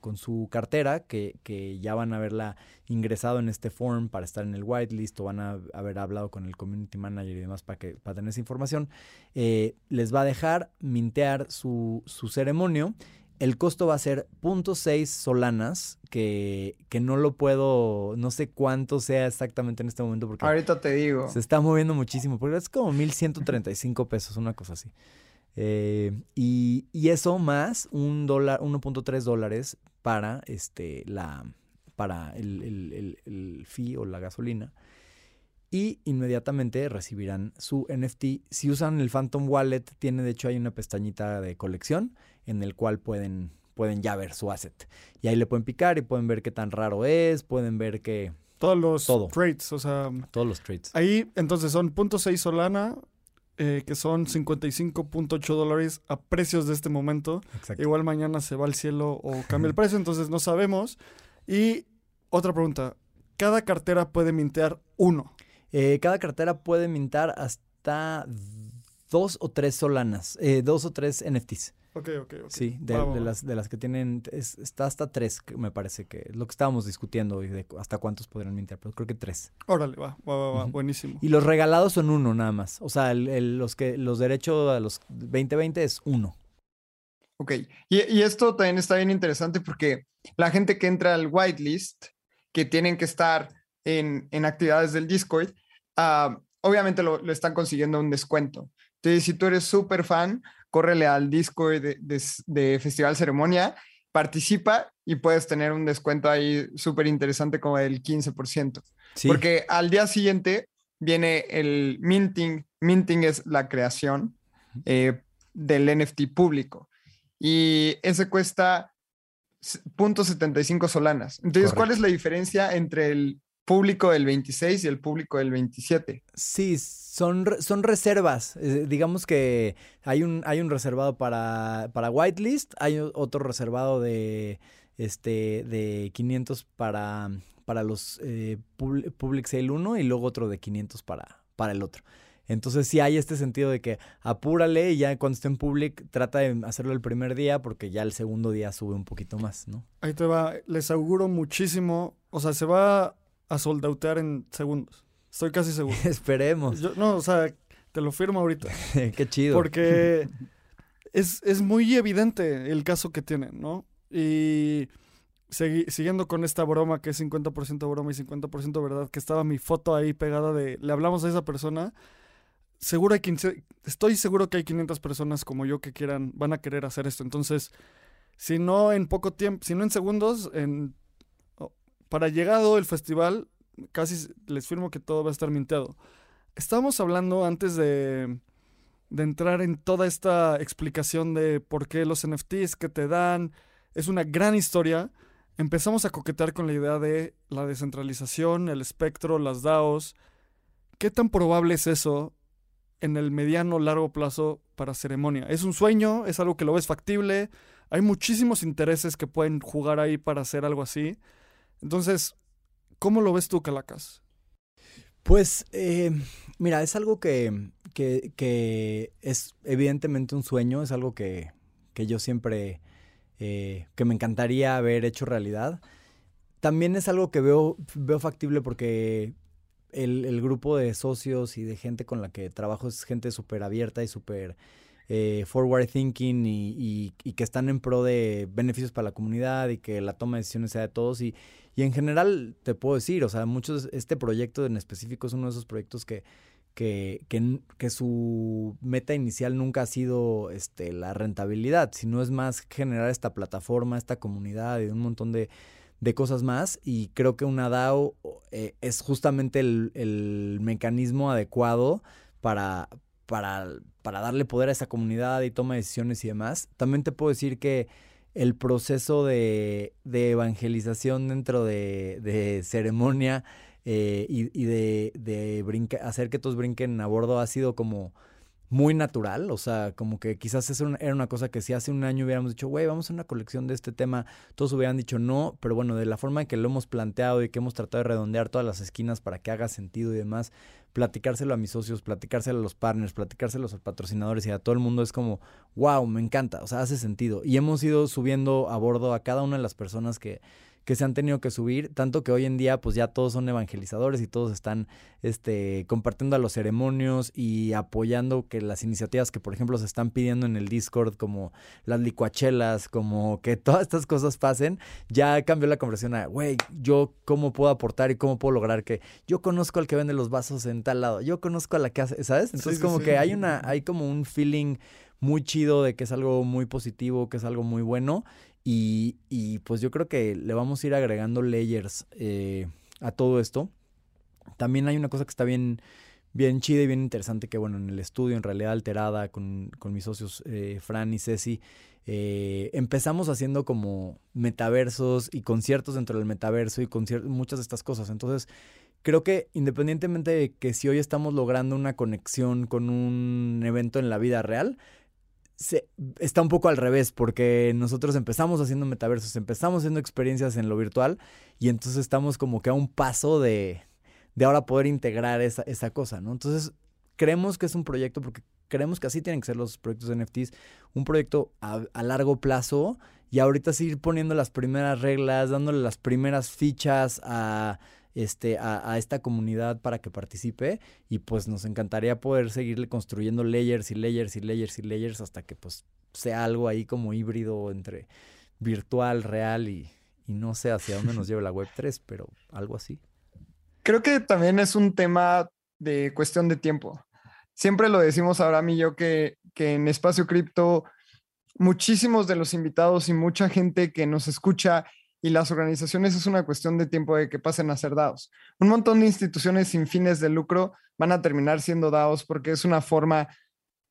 con su cartera, que, que, ya van a haberla ingresado en este form para estar en el whitelist o van a haber hablado con el community manager y demás para, que, para tener esa información, les va a dejar mintear su, su ceremonio el costo va a ser 0.6 solanas, que, que, no lo puedo, no sé cuánto sea exactamente en este momento. Porque Ahorita te digo. Se está moviendo muchísimo, porque es como 1.135 pesos, una cosa así. Eh, y, y, eso más un dólar, 1.3 dólares para, este, la, para el, el, el fee o la gasolina y inmediatamente recibirán su NFT. Si usan el Phantom Wallet, tiene de hecho hay una pestañita de colección en el cual pueden, pueden ya ver su asset. Y ahí le pueden picar y pueden ver qué tan raro es, pueden ver que... Todos los trades, o sea... Todos los trades. Ahí entonces son .6 Solana, eh, que son 55.8 dólares a precios de este momento. Igual mañana se va al cielo o cambia el precio, entonces no sabemos. Y otra pregunta, cada cartera puede mintear uno. Eh, cada cartera puede mintar hasta dos o tres solanas, eh, dos o tres NFTs. Ok, ok, ok. Sí, de, las, de las que tienen, está hasta tres, me parece que es lo que estábamos discutiendo y de hasta cuántos podrían mintar, pero creo que tres. Órale, va, va, va, va buenísimo. Y los regalados son uno nada más, o sea, los, que, los derechos a los 2020 es uno. Ok, y, y, esto también está bien interesante porque la gente que entra al whitelist, que tienen que estar en, en actividades del Discord, Ah, obviamente lo, están consiguiendo un descuento. Entonces, si tú eres súper fan, córrele al disco de, de, Festival Ceremonia, participa y puedes tener un descuento ahí súper interesante como el 15%. Porque al día siguiente viene el minting. Minting es la creación eh, del NFT público. Y ese cuesta .75 solanas. Entonces, ¿cuál es la diferencia entre el público del 26 y el público del 27. Sí, son, son reservas. Eh, digamos que hay un, hay un reservado para, para whitelist, hay otro reservado de, este, de 500 para, para los eh, Public Sale 1 y luego otro de 500 para, para el otro. Entonces sí hay este sentido de que apúrale y ya cuando esté en public trata de hacerlo el primer día porque ya el segundo día sube un poquito más, ¿no? Ahí te va, les auguro muchísimo, o sea, se va a soldautear en segundos. Estoy casi seguro. Esperemos. no, o sea, te lo firmo ahorita. Qué chido. Porque es, es, muy evidente el caso que tienen, ¿no? Y siguiendo con esta broma que es 50% broma y 50% verdad, que estaba mi foto ahí pegada de, le hablamos a esa persona, seguro hay 15, estoy seguro que hay 500 personas como yo que quieran, van a querer hacer esto. Entonces, si no en poco tiempo, si no en segundos, en para llegado el festival, casi les firmo que todo va a estar minteado. Estábamos hablando antes de, entrar en toda esta explicación de por qué los NFTs que te dan. Es una gran historia. Empezamos a coquetear con la idea de la descentralización, el espectro, las DAOs. ¿Qué tan probable es eso en el mediano largo plazo para ceremonia? ¿Es un sueño? ¿Es algo que lo ves factible? Hay muchísimos intereses que pueden jugar ahí para hacer algo así. Entonces, ¿cómo lo ves tú, Calacas? Pues, eh, mira, es algo que, que, es evidentemente un sueño, es algo que, que yo siempre, eh, que me encantaría haber hecho realidad. También es algo que veo, veo factible porque el, el, grupo de socios y de gente con la que trabajo es gente súper abierta y súper eh, forward thinking y, que están en pro de beneficios para la comunidad y que la toma de decisiones sea de todos. Y, y en general te puedo decir, o sea, muchos, este proyecto en específico es uno de esos proyectos que, que, que, su meta inicial nunca ha sido este, la rentabilidad, sino es más generar esta plataforma, esta comunidad y un montón de, de cosas más y creo que una DAO eh, es justamente el, mecanismo adecuado para, para, para, darle poder a esa comunidad y toma de decisiones y demás. También te puedo decir que el proceso de, evangelización dentro de, ceremonia eh, y, de, de hacer que todos brinquen a bordo ha sido como muy natural, o sea, como que quizás eso era una cosa que si hace un año hubiéramos dicho, güey, vamos a una colección de este tema, todos hubieran dicho no, pero bueno, de la forma en que lo hemos planteado y que hemos tratado de redondear todas las esquinas para que haga sentido y demás, platicárselo a mis socios, platicárselo a los partners, platicárselo a los patrocinadores y a todo el mundo es como, wow, me encanta, o sea, hace sentido. Y hemos ido subiendo a bordo a cada una de las personas que que se han tenido que subir, tanto que hoy en día pues ya todos son evangelizadores y todos están este, compartiendo a los ceremonios y apoyando que las iniciativas que por ejemplo se están pidiendo en el Discord como las licuachelas, como que todas estas cosas pasen, ya cambió la conversación a, güey, yo cómo puedo aportar y cómo puedo lograr que yo conozco al que vende los vasos en tal lado, yo conozco a la que hace, ¿sabes? Entonces como que hay una, hay como un feeling muy chido de que es algo muy positivo, que es algo muy bueno y, pues yo creo que le vamos a ir agregando layers eh, a todo esto. También hay una cosa que está bien, bien chida y bien interesante que, bueno, en el estudio, en realidad alterada, con, con mis socios eh, Fran y Ceci, eh, empezamos haciendo como metaversos y conciertos dentro del metaverso y muchas de estas cosas. Entonces, creo que independientemente de que si hoy estamos logrando una conexión con un evento en la vida real, está un poco al revés, porque nosotros empezamos haciendo metaversos, empezamos haciendo experiencias en lo virtual y entonces estamos como que a un paso de, de ahora poder integrar esa, esa cosa, ¿no? Entonces, creemos que es un proyecto, porque creemos que así tienen que ser los proyectos de NFTs, un proyecto a, a largo plazo y ahorita seguir poniendo las primeras reglas, dándole las primeras fichas a este, a, esta comunidad para que participe y pues nos encantaría poder seguirle construyendo layers y layers y layers y layers hasta que pues sea algo ahí como híbrido entre virtual, real y, no sé hacia dónde nos lleve la web 3, pero algo así. Creo que también es un tema de cuestión de tiempo. Siempre lo decimos ahora a mí yo que, que en Espacio Cripto muchísimos de los invitados y mucha gente que nos escucha y las organizaciones es una cuestión de tiempo de que pasen a ser DAOs. Un montón de instituciones sin fines de lucro van a terminar siendo DAOs porque es una forma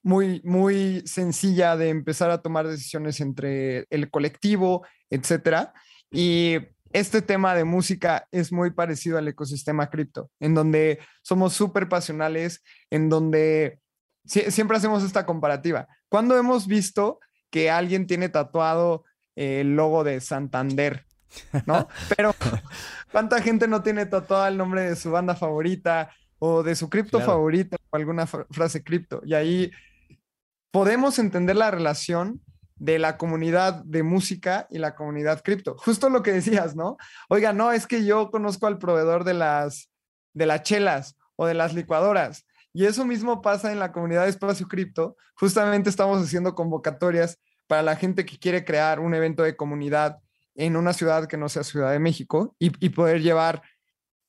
muy, muy sencilla de empezar a tomar decisiones entre el colectivo, etcétera. Y este tema de música es muy parecido al ecosistema cripto, en donde somos súper pasionales, en donde siempre hacemos esta comparativa. ¿Cuándo hemos visto que alguien tiene tatuado el logo de Santander ¿no? Pero ¿cuánta gente no tiene tatuado el nombre de su banda favorita o de su cripto favorita o alguna frase cripto? Y ahí podemos entender la relación de la comunidad de música y la comunidad cripto. Justo lo que decías, ¿no? Oiga, no, es que yo conozco al proveedor de las, de las chelas o de las licuadoras. Y eso mismo pasa en la comunidad de espacio cripto. Justamente estamos haciendo convocatorias para la gente que quiere crear un evento de comunidad en una ciudad que no sea Ciudad de México y, poder llevar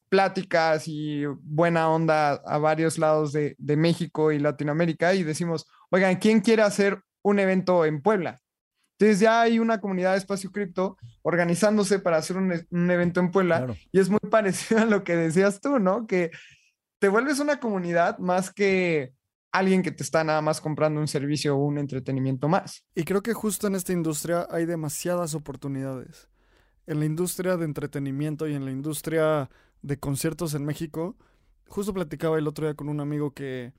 pláticas y buena onda a varios lados de, México y Latinoamérica y decimos, oigan, ¿quién quiere hacer un evento en Puebla? Entonces ya hay una comunidad de espacio cripto organizándose para hacer un, evento en Puebla y es muy parecido a lo que decías tú, ¿no? Que te vuelves una comunidad más que alguien que te está nada más comprando un servicio o un entretenimiento más. Y creo que justo en esta industria hay demasiadas oportunidades. En la industria de entretenimiento y en la industria de conciertos en México, justo platicaba el otro día con un amigo que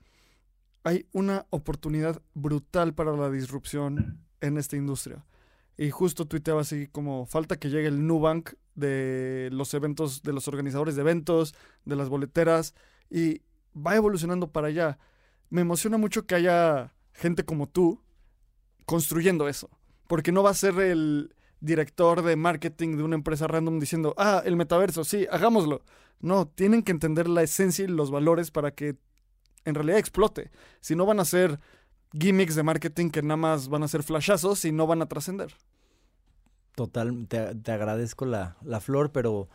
hay una oportunidad brutal para la disrupción en esta industria. Y justo tuiteaba así como falta que llegue el Nubank de los eventos, de los organizadores de eventos, de las boleteras, y va evolucionando para allá me emociona mucho que haya gente como tú construyendo eso. Porque no va a ser el director de marketing de una empresa random diciendo, ah, el metaverso, sí, hagámoslo. No, tienen que entender la esencia y los valores para que en realidad explote. Si no van a ser gimmicks de marketing que nada más van a ser flashazos y no van a trascender. Total, te, agradezco la, la flor, pero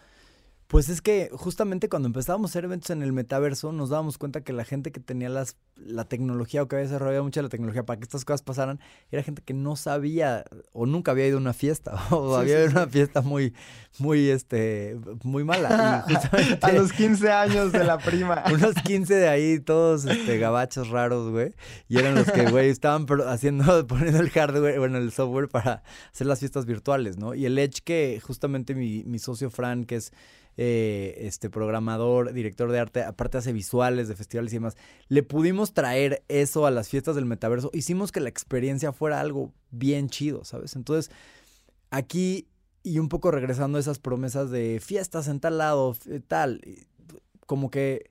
Pues es que justamente cuando empezábamos a hacer eventos en el metaverso, nos dábamos cuenta que la gente que tenía las, la tecnología o que había desarrollado mucha la tecnología para que estas cosas pasaran, era gente que no sabía o nunca había ido a una fiesta o había ido a una fiesta muy, muy, este, muy mala. a los 15 años de la prima. unos 15 de ahí, todos este, gabachos raros, güey. Y eran los que, güey, estaban haciendo, poniendo el hardware, bueno, el software para hacer las fiestas virtuales, ¿no? Y el Edge que justamente mi, mi socio Fran, que es eh, este programador, director de arte, aparte hace visuales de festivales y demás, le pudimos traer eso a las fiestas del metaverso, hicimos que la experiencia fuera algo bien chido, ¿sabes? Entonces, aquí y un poco regresando a esas promesas de fiestas en tal lado, tal, como que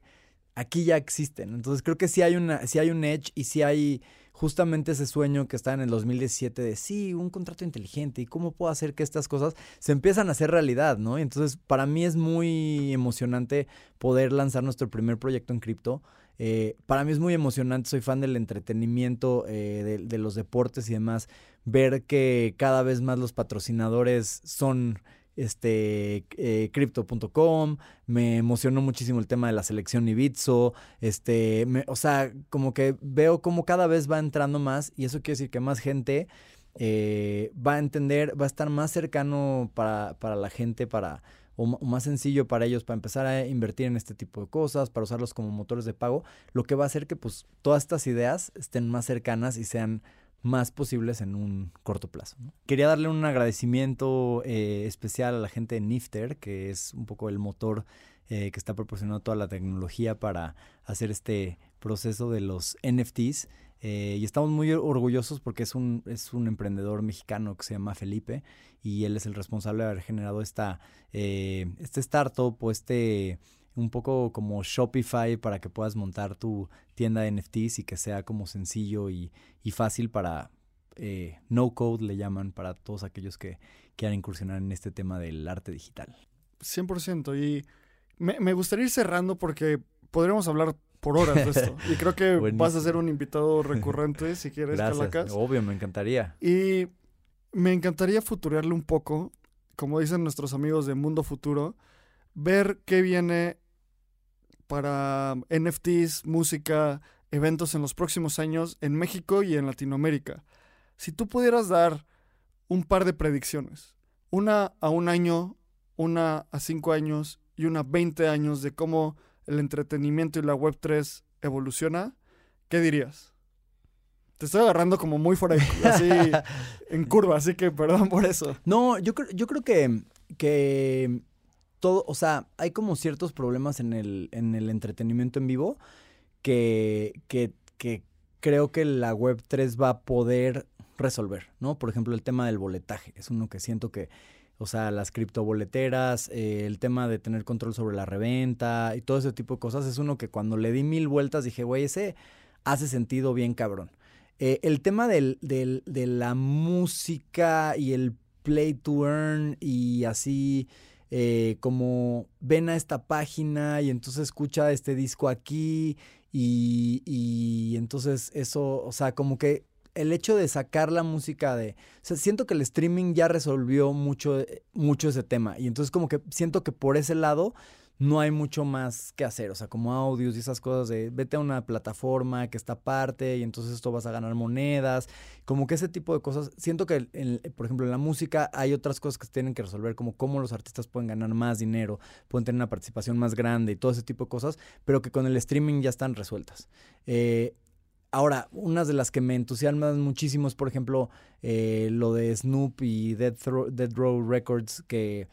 aquí ya existen. Entonces creo que sí hay una, sí hay un edge y sí hay justamente ese sueño que está en el 2017 de sí, un contrato inteligente y cómo puedo hacer que estas cosas se empiezan a hacer realidad, ¿no? Entonces, para mí es muy emocionante poder lanzar nuestro primer proyecto en cripto. Eh, para mí es muy emocionante, soy fan del entretenimiento, eh, de, los deportes y demás, ver que cada vez más los patrocinadores son este, eh, crypto.com, me emocionó muchísimo el tema de la selección Ibizo, este, o sea, como que veo como cada vez va entrando más y eso quiere decir que más gente eh, va a entender, va a estar más cercano para, para la gente, para, o, más sencillo para ellos para empezar a invertir en este tipo de cosas, para usarlos como motores de pago, lo que va a hacer que pues todas estas ideas estén más cercanas y sean más posibles en un corto plazo. Quería darle un agradecimiento eh, especial a la gente de Nifter, que es un poco el motor eh, que está proporcionando toda la tecnología para hacer este proceso de los NFTs. Eh, y estamos muy orgullosos porque es un, es un emprendedor mexicano que se llama Felipe y él es el responsable de haber generado esta, este startup o este un poco como Shopify para que puedas montar tu tienda de NFTs y que sea como sencillo y, fácil para eh, no code, le llaman, para todos aquellos que quieran incursionar en este tema del arte digital. 100%. Y me, gustaría ir cerrando porque podríamos hablar por horas de esto. Y creo que vas a ser un invitado recurrente si quieres, Gracias. Obvio, me encantaría. Y me encantaría futurearle un poco, como dicen nuestros amigos de Mundo Futuro, ver qué viene para NFTs, música, eventos en los próximos años en México y en Latinoamérica. Si tú pudieras dar un par de predicciones, una a un año, una a cinco años y una a 20 años de cómo el entretenimiento y la Web3 evoluciona, ¿qué dirías? Te estoy agarrando como muy fuera, así en curva, así que perdón por eso. No, yo, yo creo que, que todo, o sea, hay como ciertos problemas en el, en el entretenimiento en vivo que, que, creo que la web 3 va a poder resolver, ¿no? Por ejemplo, el tema del boletaje, es uno que siento que, o sea, las criptoboleteras, eh, el tema de tener control sobre la reventa y todo ese tipo de cosas, es uno que cuando le di mil vueltas dije, güey, ese hace sentido bien cabrón. Eh, el tema del, del, de la música y el play to earn y así eh, como ven a esta página y entonces escucha este disco aquí y, y entonces eso, o sea, como que el hecho de sacar la música de... O sea, siento que el streaming ya resolvió mucho, mucho ese tema y entonces como que siento que por ese lado no hay mucho más que hacer, o sea, como audios y esas cosas de vete a una plataforma que está aparte y entonces esto vas a ganar monedas, como que ese tipo de cosas. Siento que, por ejemplo, en la música hay otras cosas que se tienen que resolver, como cómo los artistas pueden ganar más dinero, pueden tener una participación más grande y todo ese tipo de cosas, pero que con el streaming ya están resueltas. Eh, Ahora, unas de las que me entusiasman muchísimo es, por ejemplo, eh, lo de Snoop y Dead, Dead Row Records, que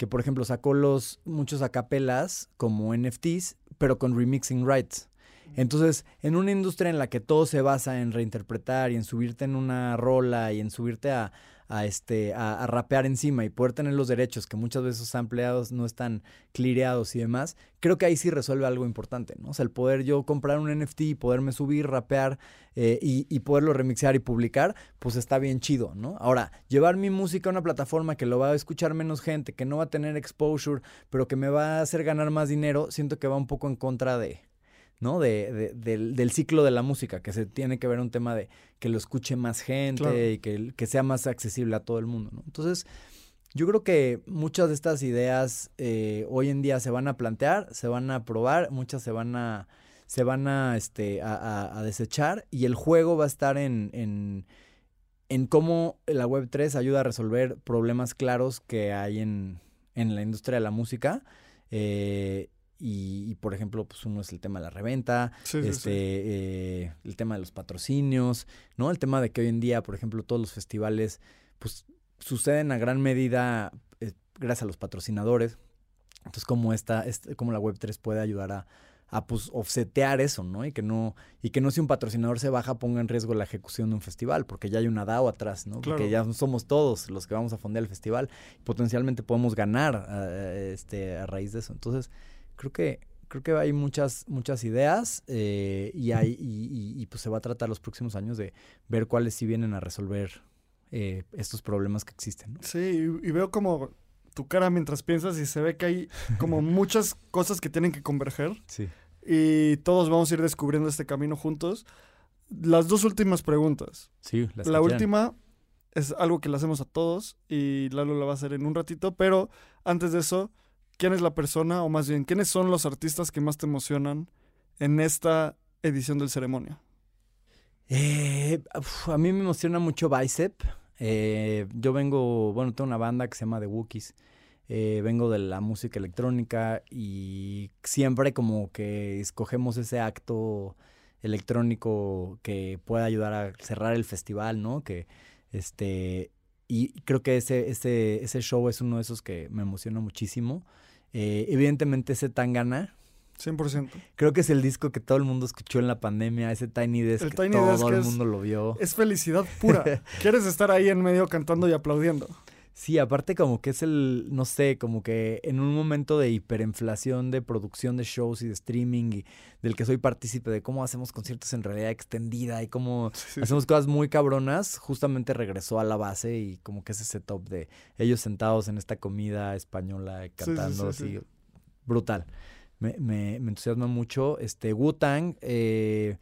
que por ejemplo sacó los muchos acapelas como NFTs, pero con remixing rights. Entonces, en una industria en la que todo se basa en reinterpretar y en subirte en una rola y en subirte a, a, este, a, rapear encima y poder tener los derechos que muchas veces los empleados no están clireados y demás, creo que ahí sí resuelve algo importante, ¿no? O sea, el poder yo comprar un NFT y poderme subir, rapear eh, y, y, poderlo remixear y publicar, pues está bien chido, ¿no? Ahora, llevar mi música a una plataforma que lo va a escuchar menos gente, que no va a tener exposure, pero que me va a hacer ganar más dinero, siento que va un poco en contra de, ¿no? De, del, ciclo de la música, que se tiene que ver un tema de que lo escuche más gente y que, que, sea más accesible a todo el mundo, ¿no? Entonces, Yo creo que muchas de estas ideas eh, hoy en día se van a plantear, se van a probar, muchas se van a, se van a, este, a, desechar y el juego va a estar en, en, en cómo la Web3 ayuda a resolver problemas claros que hay en, en la industria de la música. Eh, y, por ejemplo, pues uno es el tema de la reventa, este, eh, el tema de los patrocinios, ¿no? El tema de que hoy en día, por ejemplo, todos los festivales, pues suceden a gran medida eh, gracias a los patrocinadores. Entonces, cómo esta, este, cómo la Web3 puede ayudar a, a pues offsetear eso, ¿no? Y que no, y que no si un patrocinador se baja ponga en riesgo la ejecución de un festival, porque ya hay una DAO atrás, ¿no? Porque ya somos todos los que vamos a fondear el festival. Potencialmente podemos ganar eh, este, a raíz de eso. Entonces, creo que creo que hay muchas muchas ideas eh, y hay y, pues se va a tratar los próximos años de ver cuáles sí vienen a resolver eh, estos problemas que existen. Sí, y, veo como tu cara mientras piensas y se ve que hay como muchas cosas que tienen que converger. Sí. Y todos vamos a ir descubriendo este camino juntos. Las dos últimas preguntas. Sí, las La última es algo que le hacemos a todos y Lalo la va a hacer en un ratito, pero antes de eso, quién es la persona, o más bien, quiénes son los artistas que más te emocionan en esta edición del ceremonia. Eh, a mí me emociona mucho Bicep. Eh, yo vengo, bueno, tengo una banda que se llama The Wookiees. Eh, vengo de la música electrónica y siempre como que escogemos ese acto electrónico que pueda ayudar a cerrar el festival, ¿no? Que este y creo que ese, ese, ese show es uno de esos que me emociona muchísimo. Eh, evidentemente ese Tangana. 100%. Creo que es el disco que todo el mundo escuchó en la pandemia, ese Tiny Desk que todo el mundo lo vio. Es felicidad pura. Quieres estar ahí en medio cantando y aplaudiendo. Sí, aparte como que es el, no sé, como que en un momento de hiperinflación de producción de shows y de streaming y del que soy partícipe de cómo hacemos conciertos en realidad extendida y cómo hacemos cosas muy cabronas, justamente regresó a la base y como que ese setup de ellos sentados en esta comida española cantando así, brutal. Me, me, me, entusiasma mucho. Este, Wu-Tang, eh,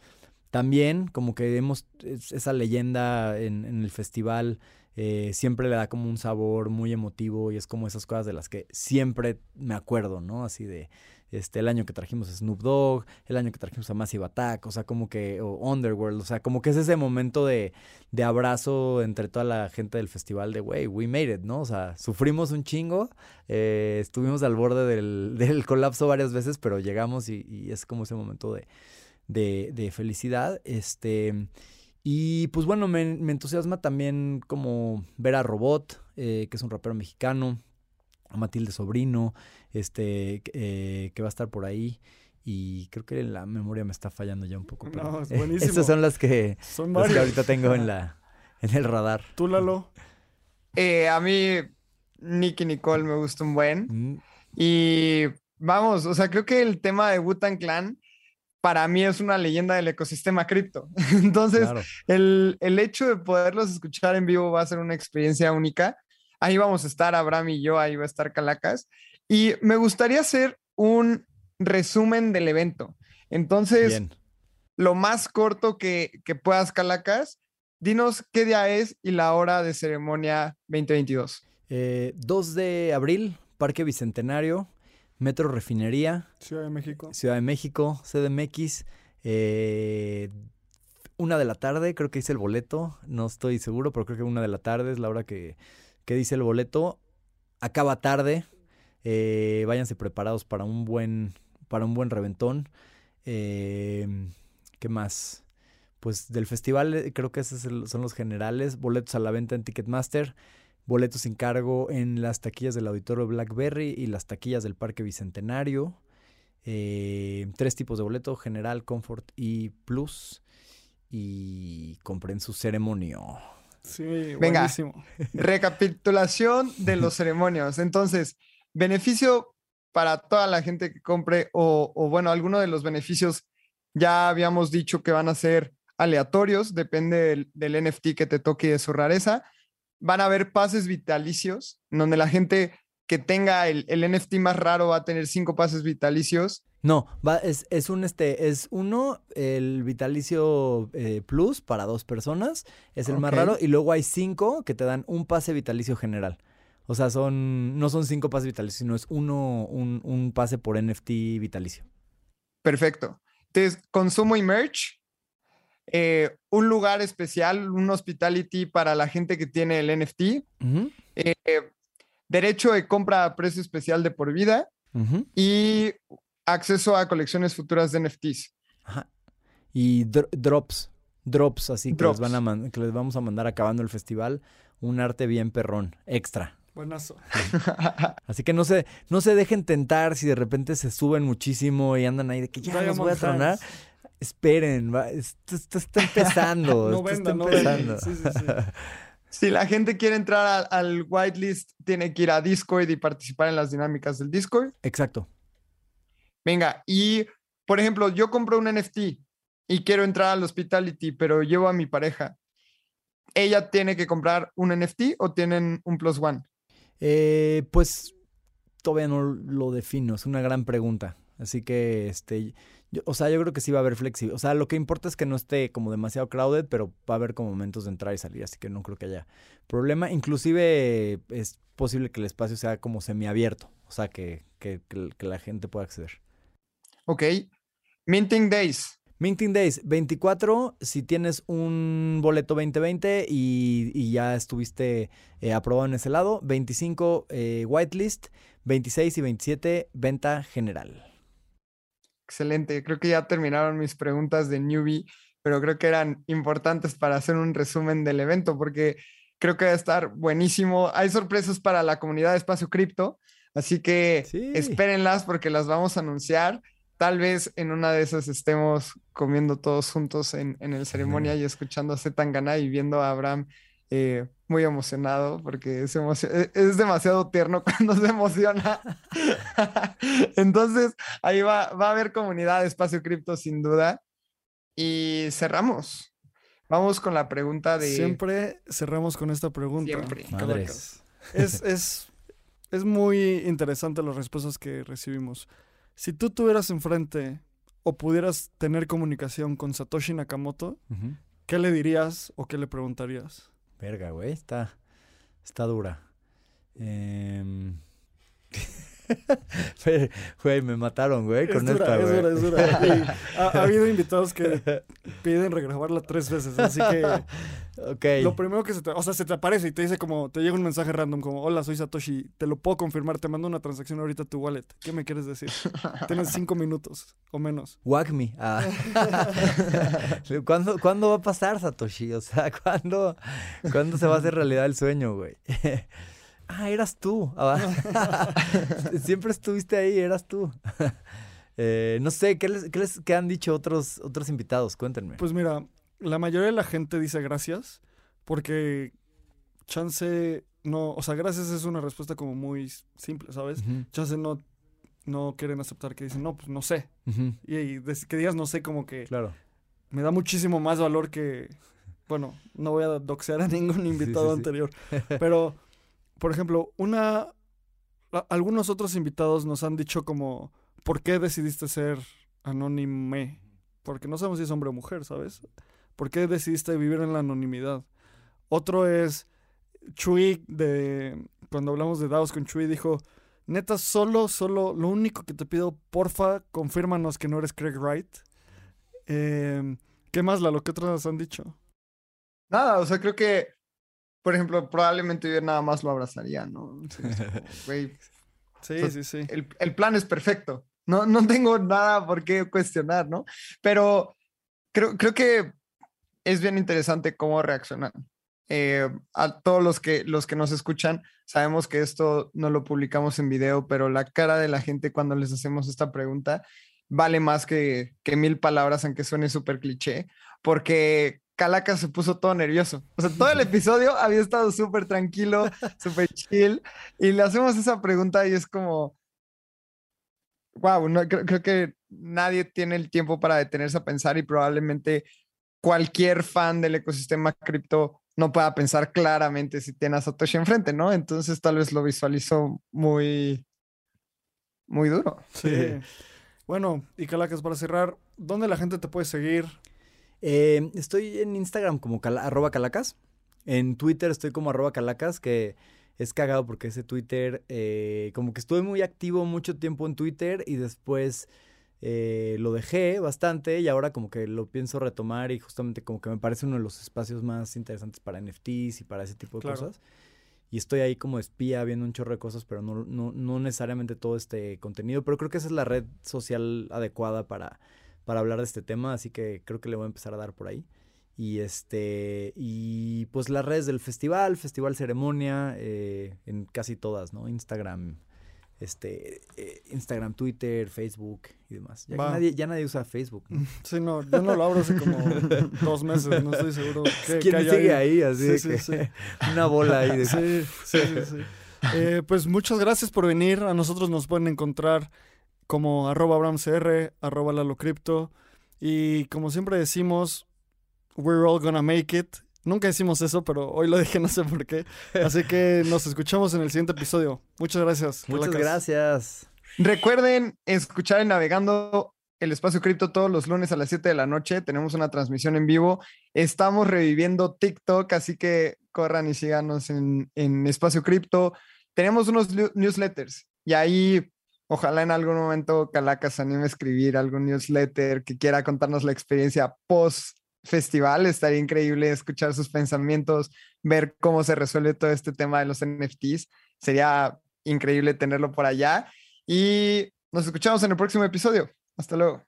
también como que vemos esa leyenda en, en el festival eh, siempre le da como un sabor muy emotivo y es como esas cosas de las que siempre me acuerdo, ¿no? Así de este, el año que trajimos a Snoop Dogg, el año que trajimos a Massive Attack, o sea, como que, o Underworld, o sea, como que es ese momento de, de abrazo entre toda la gente del festival de, wey, we made it, ¿no? O sea, sufrimos un chingo, eh, estuvimos al borde del, del, colapso varias veces, pero llegamos y, y es como ese momento de, de, de felicidad, este... Y pues bueno, me, entusiasma también como ver a Robot, eh, que es un rapero mexicano, a Matilde Sobrino, este, eh, que va a estar por ahí. Y creo que la memoria me está fallando ya un poco. Pero no, es buenísimo. Esas son las que, son que ahorita tengo en, la, en el radar. ¿Tú, Lalo? Eh, a mí, Nicky Nicole me gusta un buen. Mm. Y vamos, o sea, creo que el tema de Wutan Clan para mí es una leyenda del ecosistema cripto. Entonces, el, hecho de poderlos escuchar en vivo va a ser una experiencia única. Ahí vamos a estar, Abraham y yo, ahí va a estar Calacas. Y me gustaría hacer un resumen del evento. Entonces, lo más corto que, que puedas, Calacas, dinos qué día es y la hora de ceremonia 2022. 2 eh, de abril, Parque Bicentenario, Metro Refinería. Ciudad de México. Ciudad de México, CDMX. Eh, una de la tarde, creo que dice el boleto. No estoy seguro, pero creo que una de la tarde es la hora que, dice el boleto. Acaba tarde. Eh, váyanse preparados para un buen, para un buen reventón. Eh, ¿Qué más? Pues del festival eh, creo que esos son los generales. Boletos a la venta en Ticketmaster boletos sin cargo en las taquillas del auditorio Blackberry y las taquillas del Parque Bicentenario. Eh, tres tipos de boleto, general, comfort y plus. Y compren su ceremonio. Sí, Venga, recapitulación de los ceremonios. Entonces, beneficio para toda la gente que compre o, o bueno, alguno de los beneficios ya habíamos dicho que van a ser aleatorios, depende del, del NFT que te toque de su rareza van a haber pases vitalicios, donde la gente que tenga el, NFT más raro va a tener cinco pases vitalicios. No, va, es, es, un este, es uno, el vitalicio eh, plus para dos personas, es el más raro, y luego hay cinco que te dan un pase vitalicio general. O sea, son, no son cinco pases vitalicios, sino es uno, un, un pase por NFT vitalicio. Perfecto. Entonces, consumo y merch, eh, un lugar especial, un hospitality para la gente que tiene el NFT, eh, derecho de compra a precio especial de por vida y acceso a colecciones futuras de NFTs. Ajá. Y dro- drops, drops, así que les, van a Drops. man- que les vamos a mandar acabando el festival. Un arte bien perrón, extra. Buenazo. Así que no se, no se dejen tentar si de repente se suben muchísimo y andan ahí de que ya los voy a tronar. Esperen, va, esto, esto está empezando. No esto está vendan, no empezando. vendan. Sí, sí, sí. Si la gente quiere entrar al, al whitelist, tiene que ir a Discord y participar en las dinámicas del Discord. Exacto. Venga, y por ejemplo, yo compro un NFT y quiero entrar al hospitality, pero llevo a mi pareja. ¿Ella tiene que comprar un NFT o tienen un plus one? Eh, pues todavía no lo defino, es una gran pregunta. Así que, este, yo- o sea, yo creo que sí va a haber flexibilidad. O sea, lo que importa es que no esté como demasiado crowded, pero va a haber como momentos de entrar y salir, así que no creo que haya problema. Inclusive es posible que el espacio sea como semiabierto, o sea, que, que, que- que la gente pueda acceder. Ok. Minting Days. Minting Days, 24, si tienes un boleto 2020 y, y ya estuviste eh, aprobado en ese lado. 25, eh, whitelist. 26 y 27, venta general. Excelente. Creo que ya terminaron mis preguntas de newbie, pero creo que eran importantes para hacer un resumen del evento porque creo que va a estar buenísimo. Hay sorpresas para la comunidad de Espacio Cripto, así que Sí. espérenlas porque las vamos a anunciar. Tal vez en una de esas estemos comiendo todos juntos en, en el ceremonia y escuchando a Zetangana y viendo a Abraham eh, muy emocionado porque es, emocio- e- es demasiado tierno cuando se emociona. Entonces, ahí va, va a haber comunidad de Espacio Cripto sin duda. Y cerramos. Vamos con la pregunta de... Siempre cerramos con esta pregunta. Siempre. Madres. Es, es, es muy interesante las respuestas que recibimos. Si tú tuvieras enfrente o pudieras tener comunicación con Satoshi Nakamoto. ¿qué le dirías o qué le preguntarías? Verga, güey, está, está dura. Em, Güey, me mataron, güey, con es dura, esta, es güey. dura, es dura. Ha, ha habido invitados que piden regrabarla tres veces, así que Ok. lo primero que se te, o sea, se te aparece y te dice como, te llega un mensaje random como, hola, soy Satoshi, te lo puedo confirmar, te mando una transacción ahorita a tu wallet. ¿Qué me quieres decir? Tienes cinco minutos o menos. Whack me. Ah. ¿Cuándo, ¿Cuándo va a pasar, Satoshi? O sea, ¿cuándo, ¿cuándo se va a hacer realidad el sueño, güey? Ah, eras tú. Ah. Siempre estuviste ahí, eras tú. Eh, no sé, ¿qué, les, qué, les- qué han dicho otros, otros invitados? Cuéntenme. Pues mira, la mayoría de la gente dice gracias porque chance no, o sea, gracias es una respuesta como muy simple, ¿sabes? Chance no, no quieren aceptar que dicen, no, pues no sé. Y, que digas no sé como que Claro. me da muchísimo más valor que, bueno, no voy a doxear a ningún invitado sí, sí. anterior, pero, por ejemplo, una, algunos otros invitados nos han dicho como, ¿por qué decidiste ser anónime? Porque no sabemos si es hombre o mujer, ¿sabes? ¿Por qué decidiste vivir en la anonimidad? Otro es Chuy, de, cuando hablamos de DAOs con Chuy, dijo, neta, solo, solo, lo único que te pido, porfa, confírmanos que no eres Craig Wright. Eh, ¿Qué más, Lalo? ¿Qué otras han dicho? Nada, o sea, creo que, por ejemplo, probablemente yo nada más lo abrazaría, ¿no? Sí, güey, Sí, sí, sí. el, el plan es perfecto. No, no tengo nada por qué cuestionar, ¿no? Pero creo, creo que es bien interesante cómo reaccionan. Eh, a todos los que, los que nos escuchan, sabemos que esto no lo publicamos en video, pero la cara de la gente cuando les hacemos esta pregunta vale más que, que mil palabras, aunque suene súper cliché, porque Calaca se puso todo nervioso. O sea, todo el episodio había estado súper tranquilo, súper chill, y le hacemos esa pregunta y es como, wow, no, creo, creo que nadie tiene el tiempo para detenerse a pensar y probablemente cualquier fan del ecosistema cripto no pueda pensar claramente si tiene a Satoshi enfrente, ¿no? Entonces tal vez lo visualizó muy, muy duro. Sí. Bueno, y Calacas, para cerrar, ¿dónde la gente te puede seguir? Eh, estoy en Instagram como cala- arroba calacas. En Twitter estoy como arroba calacas, que es cagado porque ese Twitter, eh, como que estuve muy activo mucho tiempo en Twitter y después eh, lo dejé bastante y ahora como que lo pienso retomar y justamente como que me parece uno de los espacios más interesantes para NFTs y para ese tipo de Claro. cosas. Y estoy ahí como espía viendo un chorro de cosas, pero no, no, no necesariamente todo este contenido. Pero creo que esa es la red social adecuada para, para hablar de este tema, así que creo que le voy a empezar a dar por ahí. Y este, y pues las redes del festival, Festival Ceremonia, eh, en casi todas, ¿no? Instagram, este, eh, Instagram, Twitter, Facebook y demás. Ya, que nadie, ya nadie usa Facebook, ¿no? Sí, no, yo no lo abro hace como dos meses, no estoy seguro. ¿Quién hay sigue ahí? Así Sí, de sí, que sí. una bola ahí de... Sí, sí, sí, sí. Eh, pues muchas gracias por venir. A nosotros nos pueden encontrar como arroba abramcr, arroba lalocrypto. Y como siempre decimos, we're all gonna make it. Nunca decimos eso, pero hoy lo dije, no sé por qué. Así que nos escuchamos en el siguiente episodio. Muchas gracias. Muchas Calacas. gracias. Recuerden escuchar en Navegando el Espacio Cripto todos los lunes a las 7 de la noche. Tenemos una transmisión en vivo. Estamos reviviendo TikTok, así que corran y síganos en, en Espacio Cripto. Tenemos unos newsletters y ahí ojalá en algún momento Calacas anime a escribir algún newsletter que quiera contarnos la experiencia post festival. Estaría increíble escuchar sus pensamientos, ver cómo se resuelve todo este tema de los NFTs. Sería increíble tenerlo por allá. Y nos escuchamos en el próximo episodio. Hasta luego.